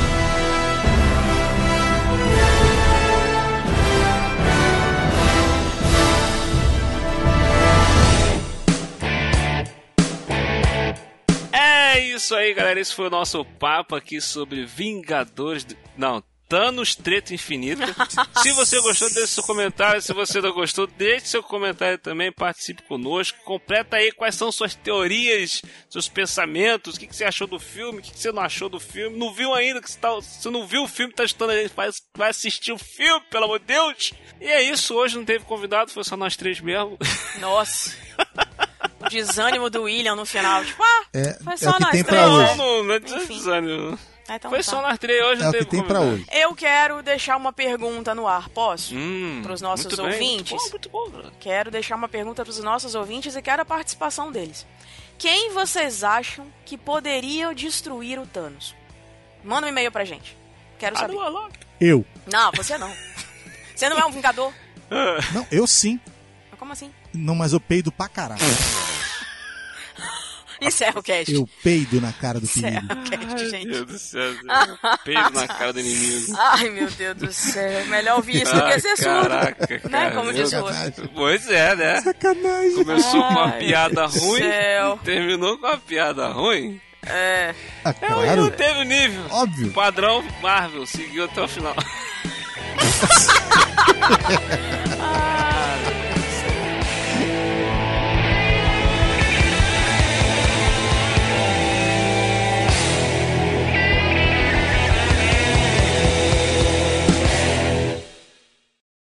Speaker 3: É isso aí, galera. Esse foi o nosso papo aqui sobre Vingadores. do- Não, Thanos Treta Infinita. Se você gostou, deixe seu comentário. Se você não gostou, deixe seu comentário também. Participe conosco. Completa aí quais são suas teorias, seus pensamentos. O que, você achou do filme, o que, você não achou do filme. Não viu ainda? Que você, tá, você não viu o filme, tá estudando aí. Vai, vai assistir o filme, pelo amor de Deus. E é isso. Hoje não teve convidado, foi só nós três mesmo.
Speaker 4: Nossa. O desânimo do William no final. Tipo, ah,
Speaker 5: É,
Speaker 4: foi
Speaker 5: é
Speaker 4: só
Speaker 5: o que
Speaker 4: nós
Speaker 5: tem
Speaker 4: três.
Speaker 5: pra
Speaker 3: Não,
Speaker 5: hoje.
Speaker 3: não, não é desânimo.
Speaker 4: Ah, então
Speaker 3: Foi
Speaker 4: tá.
Speaker 3: só nós três, hoje
Speaker 5: É o que tem pra
Speaker 3: convidado.
Speaker 5: hoje.
Speaker 4: Eu quero deixar uma pergunta no ar, posso?
Speaker 3: Hum,
Speaker 4: Pros nossos
Speaker 3: muito bem,
Speaker 4: ouvintes.
Speaker 3: Muito bom, muito bom.
Speaker 4: Quero deixar uma pergunta para os nossos ouvintes e quero a participação deles. Quem vocês acham que poderia destruir o Thanos? Manda um e-mail pra gente. Quero saber.
Speaker 3: Alô, alô.
Speaker 5: Eu.
Speaker 4: Não, você não. Você não é um vingador?
Speaker 5: Não, eu sim.
Speaker 4: Como assim?
Speaker 5: Não, mas eu peido pra caralho.
Speaker 4: Encerra o cast.
Speaker 5: Eu peido na cara do
Speaker 4: Encerra
Speaker 5: perigo.
Speaker 4: o cast,
Speaker 3: Meu
Speaker 4: gente.
Speaker 3: Deus do céu. Peido na cara do inimigo.
Speaker 4: Ai, meu Deus do céu. Melhor ouvir isso do que ser surdo.
Speaker 3: Caraca, cara.
Speaker 4: Né? Como diz o
Speaker 3: Meu
Speaker 4: outro.
Speaker 5: Sacanagem.
Speaker 3: Pois é, né?
Speaker 5: Sacanagem.
Speaker 3: Começou com uma
Speaker 4: Ai,
Speaker 3: piada ruim,
Speaker 4: céu.
Speaker 3: terminou com uma piada ruim.
Speaker 4: É.
Speaker 5: Ah,
Speaker 3: É, não
Speaker 5: claro.
Speaker 3: teve nível.
Speaker 5: Óbvio.
Speaker 3: Padrão Marvel, seguiu até o final.